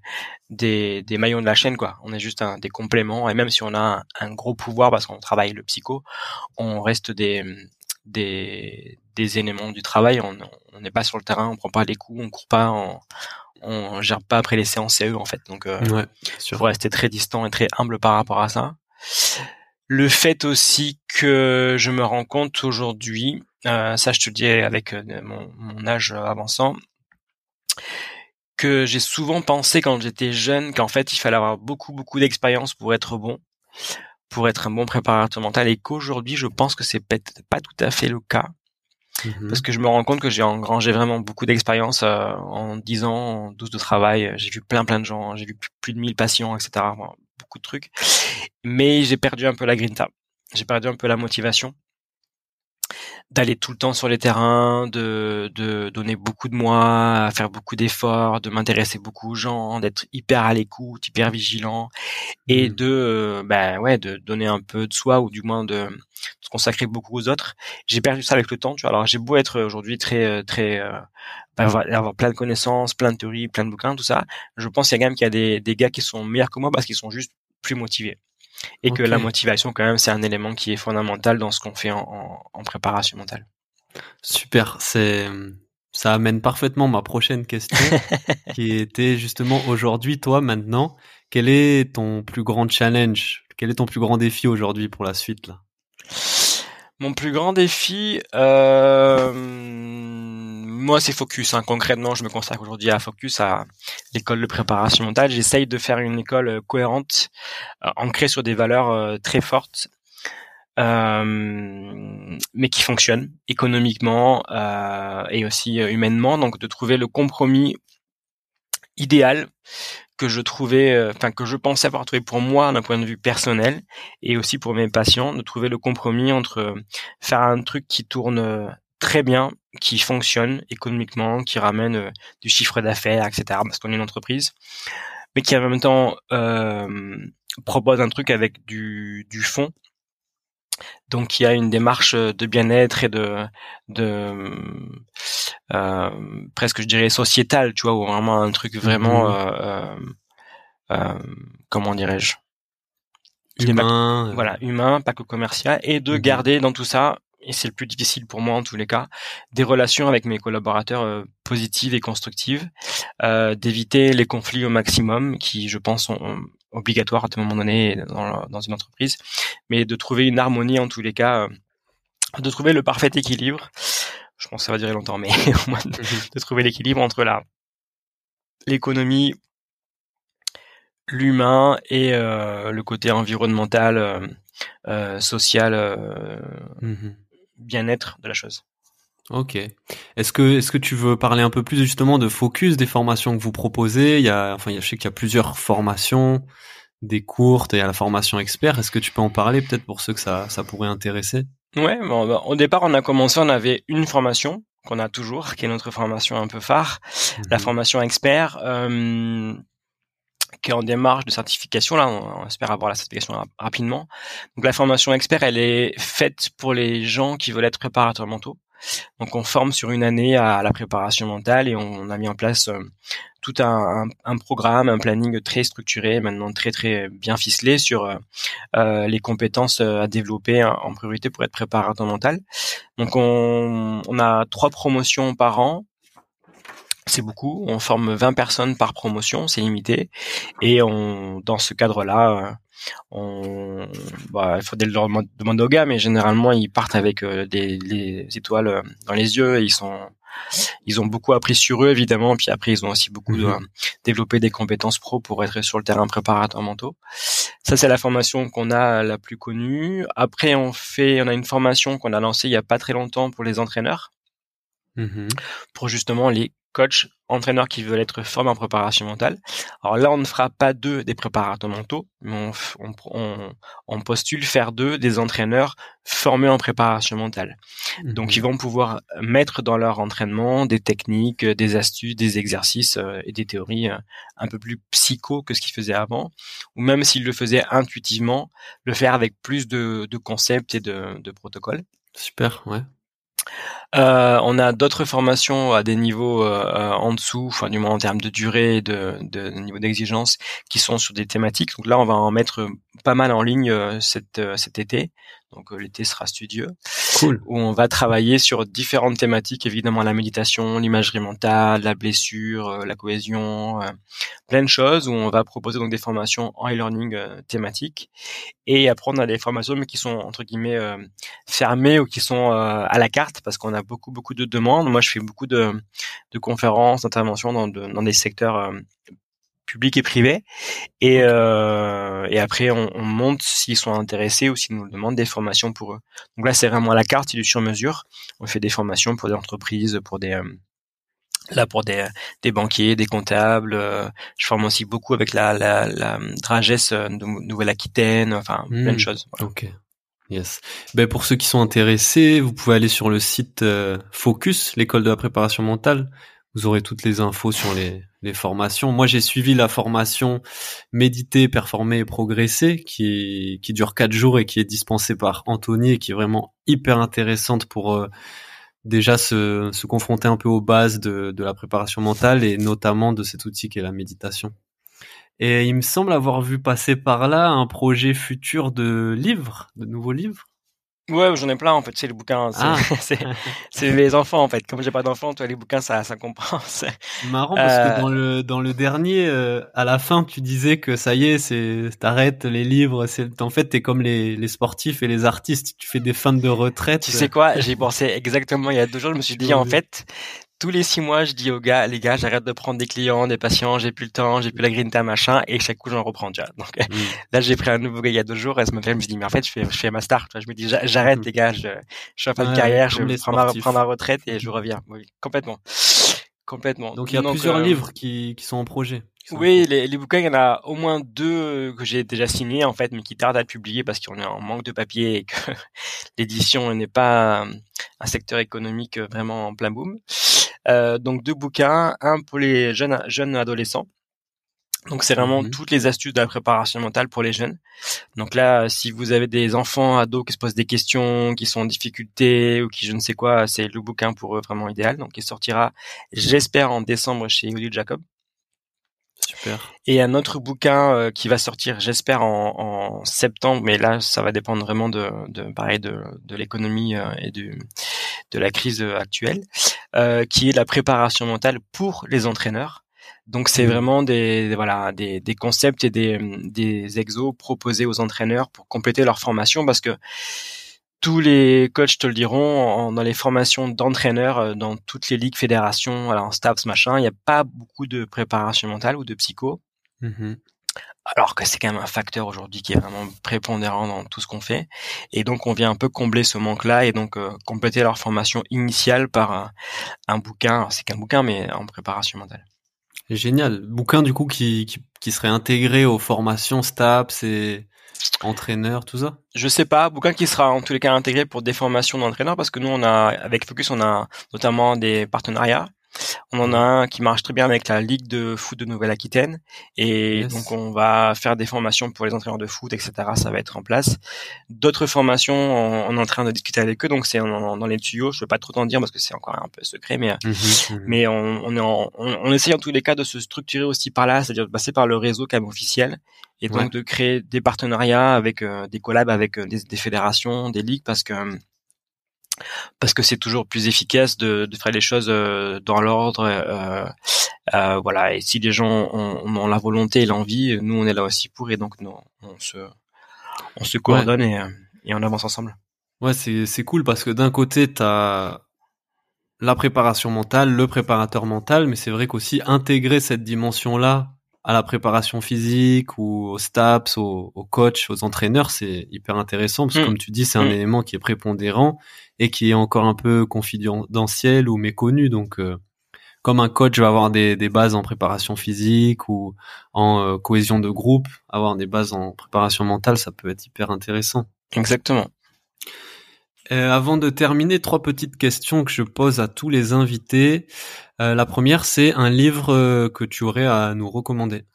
des, des maillons de la chaîne quoi. On est juste un, des compléments et même si on a un, gros pouvoir parce qu'on travaille le psycho, on reste des des, des éléments du travail. On n'est pas sur le terrain, on prend pas les coups, on court pas, on, on gère pas après les séances, c'est eux en fait. Donc euh, ouais, faut rester très distant et très humble par rapport à ça. Le fait aussi que je me rends compte aujourd'hui, euh, ça je te le dis avec euh, mon, mon, âge avançant, que j'ai souvent pensé quand j'étais jeune qu'en fait il fallait avoir beaucoup beaucoup d'expérience pour être bon, pour être un bon préparateur mental, et qu'aujourd'hui je pense que c'est peut-être pas tout à fait le cas. Mmh Parce que je me rends compte que j'ai engrangé vraiment beaucoup d'expérience euh, en 10 ans, en 12 de travail. J'ai vu plein plein de gens, j'ai vu plus de 1000 patients, etc beaucoup de trucs. Mais j'ai perdu un peu la grinta. J'ai perdu un peu la motivation d'aller tout le temps sur les terrains, de, de donner beaucoup de moi, à faire beaucoup d'efforts, de m'intéresser beaucoup aux gens, d'être hyper à l'écoute, hyper vigilant, et mmh. de, euh, ben ouais, de donner un peu de soi ou du moins de, se consacrer beaucoup aux autres. J'ai perdu ça avec le temps, tu vois. Alors j'ai beau être aujourd'hui très, euh, très, euh, ben, avoir plein de connaissances, plein de théories, plein de bouquins, tout ça. Je pense qu'il y a quand même qu'il y a des, des gars qui sont meilleurs que moi parce qu'ils sont juste plus motivés et que la motivation quand même c'est un élément qui est fondamental dans ce qu'on fait en, en, préparation mentale. Super, c'est ça amène parfaitement ma prochaine question (laughs) qui était justement aujourd'hui toi maintenant quel est ton plus grand challenge? Quel est ton plus grand défi aujourd'hui pour la suite là? Mon plus grand défi, euh, moi, c'est Focus. Hein. Concrètement, je me consacre aujourd'hui à Focus, à l'école de préparation mentale. J'essaye de faire une école cohérente, ancrée sur des valeurs très fortes euh, mais qui fonctionne économiquement euh, et aussi euh, humainement. Donc de trouver le compromis idéal que je trouvais, enfin que je pensais avoir trouvé pour moi d'un point de vue personnel et aussi pour mes patients, de trouver le compromis entre faire un truc qui tourne très bien, qui fonctionne économiquement, qui ramène du chiffre d'affaires, etc. Parce qu'on est une entreprise, mais qui en même temps euh, propose un truc avec du, du fond donc il y a une démarche euh, de bien-être et de, de euh, presque je dirais sociétale, tu vois, ou vraiment un truc vraiment mmh. euh, euh, comment dirais-je? Humain, voilà humain, pas que commercial, et de mmh. garder dans tout ça et c'est le plus difficile pour moi en tous les cas, des relations avec mes collaborateurs positives et constructives, euh, d'éviter les conflits au maximum, qui je pense sont, obligatoire à un moment donné dans, dans, une entreprise, mais de trouver une harmonie en tous les cas, euh, de trouver le parfait équilibre. Je pense que ça va durer longtemps, mais (laughs) au moins de, trouver l'équilibre entre la l'économie, l'humain et euh, le côté environnemental, euh, euh social, mmh bien-être de la chose. Ok. Est-ce que est-ce que tu veux parler un peu plus justement de focus des formations que vous proposez? Il y a enfin je sais qu'il y a plusieurs formations, des courtes et à la formation expert. Est-ce que tu peux en parler peut-être pour ceux que ça ça pourrait intéresser? Ouais. Bon, bah, au départ, on a commencé, on avait une formation qu'on a toujours, qui est notre formation un peu phare, la mhm. formation expert. Euh, qui est en démarche de certification. Là, on, espère avoir la certification rapidement. Donc la formation expert, elle est faite pour les gens qui veulent être préparateurs mentaux. Donc on forme sur une année à la préparation mentale et on a mis en place euh, tout un, programme, un planning très structuré, maintenant très très bien ficelé sur euh, euh, les compétences à développer en priorité pour être préparateur mental. Donc on, on a trois promotions par an c'est beaucoup. On forme 20 personnes par promotion, c'est limité. Et on, dans ce cadre-là, on, bah, il faudrait leur demander aux gars, mais généralement ils partent avec euh, des, étoiles euh, dans les yeux. Et ils sont, ils ont beaucoup appris sur eux évidemment. Puis après ils ont aussi beaucoup mhm. développé des compétences pro pour être sur le terrain préparateur mentaux. Ça c'est la formation qu'on a la plus connue. Après on fait, on a une formation qu'on a lancée il y a pas très longtemps pour les entraîneurs. Mhm. pour justement les coach, entraîneur qui veulent être formés en préparation mentale. Alors là, on ne fera pas deux des préparateurs mentaux, mais on, postule faire deux des entraîneurs formés en préparation mentale. Donc, ils mhm. vont pouvoir mettre dans leur entraînement des techniques, des astuces, des exercices euh, et des théories euh, un peu plus psycho que ce qu'ils faisaient avant, ou même s'ils le faisaient intuitivement, le faire avec plus de, concepts et de, de protocoles. Super, ouais. Euh, on a d'autres formations à des niveaux euh, euh, en dessous, enfin du moins en termes de durée de, niveau d'exigence, qui sont sur des thématiques. Donc là, on va en mettre pas mal en ligne cet été. Donc l'été sera studieux. Cool. Où on va travailler sur différentes thématiques, évidemment la méditation, l'imagerie mentale, la blessure, la cohésion, plein de choses où on va proposer donc des formations en e-learning thématiques. Et après on a des formations mais qui sont entre guillemets fermées ou qui sont à la carte parce qu'on a beaucoup beaucoup de demandes. Moi, je fais beaucoup de, de conférences, d'interventions dans, dans des secteurs euh, publics et privés. Et, euh, et après, on, on monte s'ils sont intéressés ou s'ils nous demandent des formations pour eux. Donc là, c'est vraiment à la carte, c'est du sur-mesure. On fait des formations pour des entreprises, pour des... Euh, là pour des, des banquiers, des comptables. Euh, je forme aussi beaucoup avec la, la, la Dragesse de Nouvelle-Aquitaine, enfin plein de mmh. choses. Ok. Yes. Ben pour ceux qui sont intéressés, vous pouvez aller sur le site euh, Focus, l'école de la préparation mentale. Vous aurez toutes les infos sur les, formations. Moi, j'ai suivi la formation Méditer, performer et progresser, qui, qui dure quatre jours et qui est dispensée par Anthony et qui est vraiment hyper intéressante pour euh, déjà se, confronter un peu aux bases de, de la préparation mentale et notamment de cet outil qui est la méditation. Et il me semble avoir vu passer par là un projet futur de livre, de nouveaux livres. Ouais, j'en ai plein en fait. C'est les bouquins, c'est ah. (laughs) les enfants en fait. Comme j'ai pas d'enfants, toi les bouquins ça ça compense. Marrant parce que euh, dans le dans le dernier, euh, à la fin, tu disais que ça y est, c'est t'arrêtes les livres. C'est en fait t'es comme les les sportifs et les artistes. Tu fais des fins de retraite. Tu sais quoi? J'ai pensé exactement il y a deux jours. Je me suis dit en fait, tous les six mois, je dis aux gars, les gars, j'arrête de prendre des clients, des patients, j'ai plus le temps, j'ai plus la grinta, machin, et chaque coup, j'en reprends, vois. Donc, mm. (laughs) là, j'ai pris un nouveau gars il y a deux jours, et ce matin, je me dis, mais en fait, je fais, je fais ma star, tu vois. Je me dis, j'arrête, mm. les gars, je, je suis en fin de carrière, je vais prendre ma, ma, retraite et je reviens. Oui, complètement. Complètement. Donc, il y a plusieurs euh, livres qui, qui sont en projet. Oui, les, les, bouquins, il y en a au moins deux que j'ai déjà signés en fait, mais qui tardent à être publiés parce qu'on est en manque de papier et que (laughs) l'édition n'est pas un secteur économique vraiment en plein boom. Euh, donc deux bouquins, un pour les jeunes jeunes adolescents. Donc c'est vraiment mmh toutes les astuces de la préparation mentale pour les jeunes. Donc là, si vous avez des enfants, ados qui se posent des questions, qui sont en difficulté ou qui je ne sais quoi, c'est le bouquin pour eux vraiment idéal. Donc il sortira, j'espère, en décembre chez Olivier Jacob. Super. Et un autre bouquin euh, qui va sortir, j'espère en, septembre, mais là ça va dépendre vraiment de, de pareil de, de l'économie euh, et du, de la crise actuelle, euh, qui est la préparation mentale pour les entraîneurs. Donc c'est mmh. vraiment des, voilà des, des, concepts et des, des exos proposés aux entraîneurs pour compléter leur formation parce que tous les coachs te le diront, dans les formations d'entraîneurs, euh, dans toutes les ligues, fédérations, alors STAPS, machin, il n'y a pas beaucoup de préparation mentale ou de psycho. Mmh alors que c'est quand même un facteur aujourd'hui qui est vraiment prépondérant dans tout ce qu'on fait. Et donc on vient un peu combler ce manque-là et donc euh, compléter leur formation initiale par un, bouquin, c'est qu'un bouquin mais en préparation mentale. Génial. Bouquin du coup qui, qui, qui serait intégré aux formations STAPS et entraîneur, tout ça? Je sais pas, bouquin qui sera en tous les cas intégré pour des formations d'entraîneurs parce que nous on a avec Focus on a notamment des partenariats. On en a un qui marche très bien avec la Ligue de foot de Nouvelle-Aquitaine et donc on va faire des formations pour les entraîneurs de foot, etc. Ça va être en place. D'autres formations, on, est en train de discuter avec eux, donc c'est dans les tuyaux. Je peux pas trop t'en dire parce que c'est encore un peu secret, mais mmh mmh mais on, on est en, on, essaye en tous les cas de se structurer aussi par là, c'est-à-dire de passer par le réseau CAM officiel et donc de créer des partenariats avec euh, des collabs avec euh, des, des, fédérations, des ligues, parce que parce que c'est toujours plus efficace de, de, faire les choses euh, dans l'ordre. Euh, euh, voilà. Et si les gens ont, ont la volonté et l'envie, nous on est là aussi pour. Et donc nous, on se on se coordonne et, et on avance ensemble. Ouais, c'est cool parce que d'un côté t'as la préparation mentale, le préparateur mental, mais c'est vrai qu'aussi intégrer cette dimension là à la préparation physique ou aux STAPS, aux, aux coachs, aux entraîneurs, c'est hyper intéressant parce que mm. comme tu dis, c'est un mm. élément qui est prépondérant et qui est encore un peu confidentiel ou méconnu. Donc, euh, comme un coach va avoir des, des, bases en préparation physique ou en euh, cohésion de groupe, avoir des bases en préparation mentale, ça peut être hyper intéressant. Exactement. Euh, avant de terminer, trois petites questions que je pose à tous les invités. Euh, la première, c'est un livre euh, que tu aurais à nous recommander.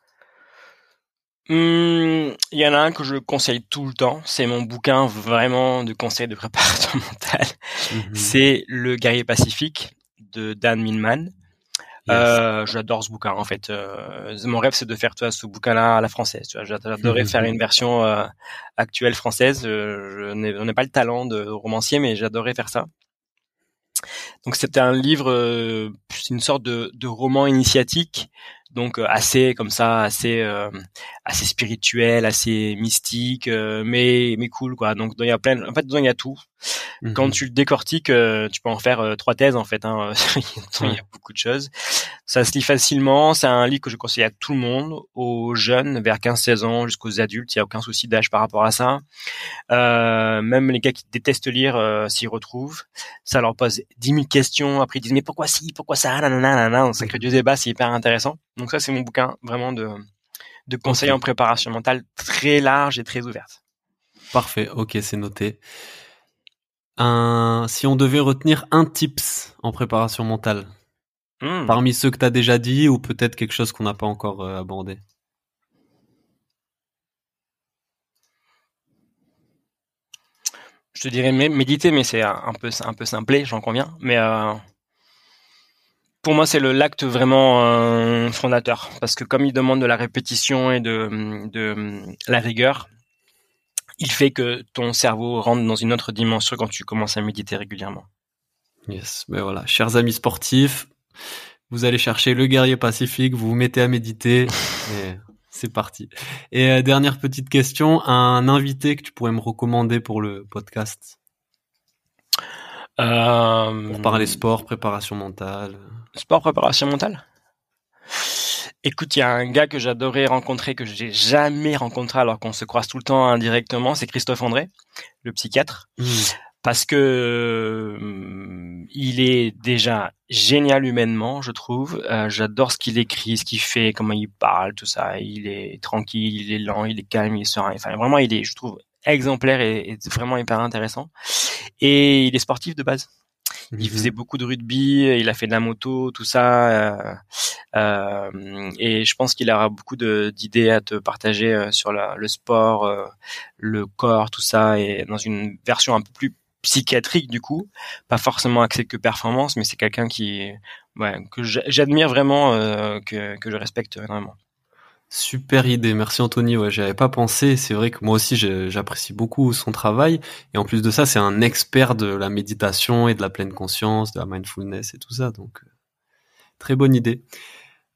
Hmm, il y en a un que je conseille tout le temps. C'est mon bouquin vraiment de conseils de (laughs) préparation mentale. Mhm. C'est Le guerrier pacifique de Dan Millman. Euh, j'adore ce bouquin en fait. Euh, mon rêve c'est de faire toi ce bouquin-là à la française. Tu vois, j'adorerais faire une version euh, actuelle française. je n'ai pas le talent de romancier, mais j'adorerais faire ça. Donc c'était un livre, c'est une sorte de, de roman initiatique donc euh, assez comme ça assez euh, assez spirituel assez mystique euh, mais mais cool quoi donc il y a plein en fait il y a tout quand mhm. tu le décortiques tu peux en faire trois thèses en fait hein. (laughs) il y a beaucoup de choses. Ça se lit facilement. C'est un livre que je conseille à tout le monde aux jeunes vers 15-16 ans jusqu'aux adultes. Il y a aucun souci d'âge par rapport à ça. Même les gars qui détestent lire s'y retrouvent. Ça leur pose 10 000 questions. Après ils disent mais pourquoi si pourquoi ça nanana, nanana. ça crée du débat c'est hyper intéressant. Donc ça, c'est mon bouquin vraiment de, de conseils en préparation mentale très large et très ouverte. Parfait, ok, c'est noté. Un, si on devait retenir un tips en préparation mentale, hmm. parmi ceux que tu as déjà dit ou peut-être quelque chose qu'on n'a pas encore euh, abordé? Je te dirais méditer, mais c'est un peu, un peu simplé, j'en conviens. Mais euh, pour moi, c'est le l'acte vraiment euh, fondateur parce que comme il demande de la répétition et de, de la rigueur, il fait que ton cerveau rentre dans une autre dimension quand tu commences à méditer régulièrement. Yes, mais ben voilà, chers amis sportifs, vous allez chercher le guerrier pacifique, vous vous mettez à méditer (laughs) et c'est parti. Et euh, dernière petite question, un invité que tu pourrais me recommander pour le podcast? Euh... Pour parler sport, préparation mentale. Sport, préparation mentale? Écoute, il y a un gars que j'adorais rencontrer, que j'ai jamais rencontré alors qu'on se croise tout le temps indirectement, c'est Christophe André, le psychiatre. Hmm. Parce que hmm, il est déjà génial humainement, je trouve. Euh, j'adore ce qu'il écrit, ce qu'il fait, comment il parle, tout ça. Il est tranquille, il est lent, il est calme, il est serein. Enfin, vraiment, il est, je trouve, exemplaire et, et vraiment hyper intéressant. Et il est sportif de base. Il faisait mhm. beaucoup de rugby, il a fait de la moto, tout ça. Euh, euh, et je pense qu'il aura beaucoup d'idées à te partager euh, sur la, le sport, le corps, tout ça, et dans une version un peu plus psychiatrique du coup, pas forcément axé que performance, mais c'est quelqu'un qui, ouais, que j'admire vraiment, euh, que, que je respecte vraiment. Super idée, merci Anthony. Ouais, j'avais pas pensé. C'est vrai que moi aussi j'apprécie beaucoup son travail. Et en plus de ça, c'est un expert de la méditation et de la pleine conscience, de la mindfulness et tout ça. Donc, euh, très bonne idée.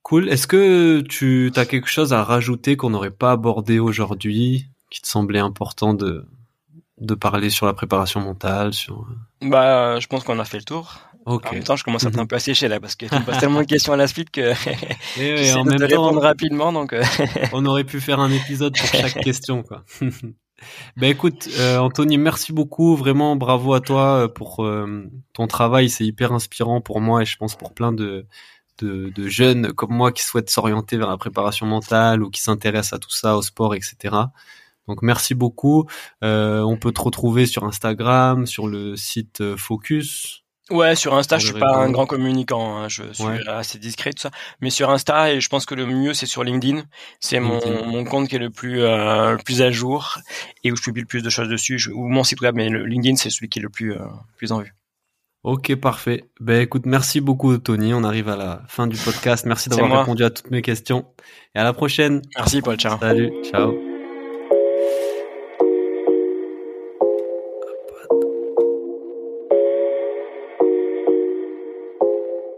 Cool. Est-ce que tu as quelque chose à rajouter qu'on n'aurait pas abordé aujourd'hui, qui te semblait important de de parler sur la préparation mentale, sur. Bah, je pense qu'on a fait le tour. En même temps, je commence à être un peu asséché là parce que tu me poses tellement de questions à la suite que (laughs) et (laughs) en même répondre rapidement. Donc, euh. (laughs) on aurait pu faire un épisode pour chaque question, quoi. ben écoute, euh, Anthony, merci beaucoup. Vraiment, bravo à toi euh, pour ton travail. C'est hyper inspirant pour moi et je pense pour plein de, de, de jeunes comme moi qui souhaitent s'orienter vers la préparation mentale ou qui s'intéressent à tout ça, au sport, etc. Donc merci beaucoup. on peut te retrouver sur Instagram, sur le site Focus. Ouais, sur Insta, je suis pas un grand communicant, hein, je suis assez discret tout ça. Mais sur Insta, et je pense que le mieux c'est sur LinkedIn. C'est mon, mon compte qui est le plus euh, le plus à jour et où je publie le plus de choses dessus. ou mon site web, mais le LinkedIn c'est celui qui est le plus euh, plus en vue. Ok, parfait. Ben écoute, merci beaucoup Tony. On arrive à la fin du podcast. Merci d'avoir répondu à toutes mes questions. Et à la prochaine. Merci Paul. Ciao. Salut. Ciao.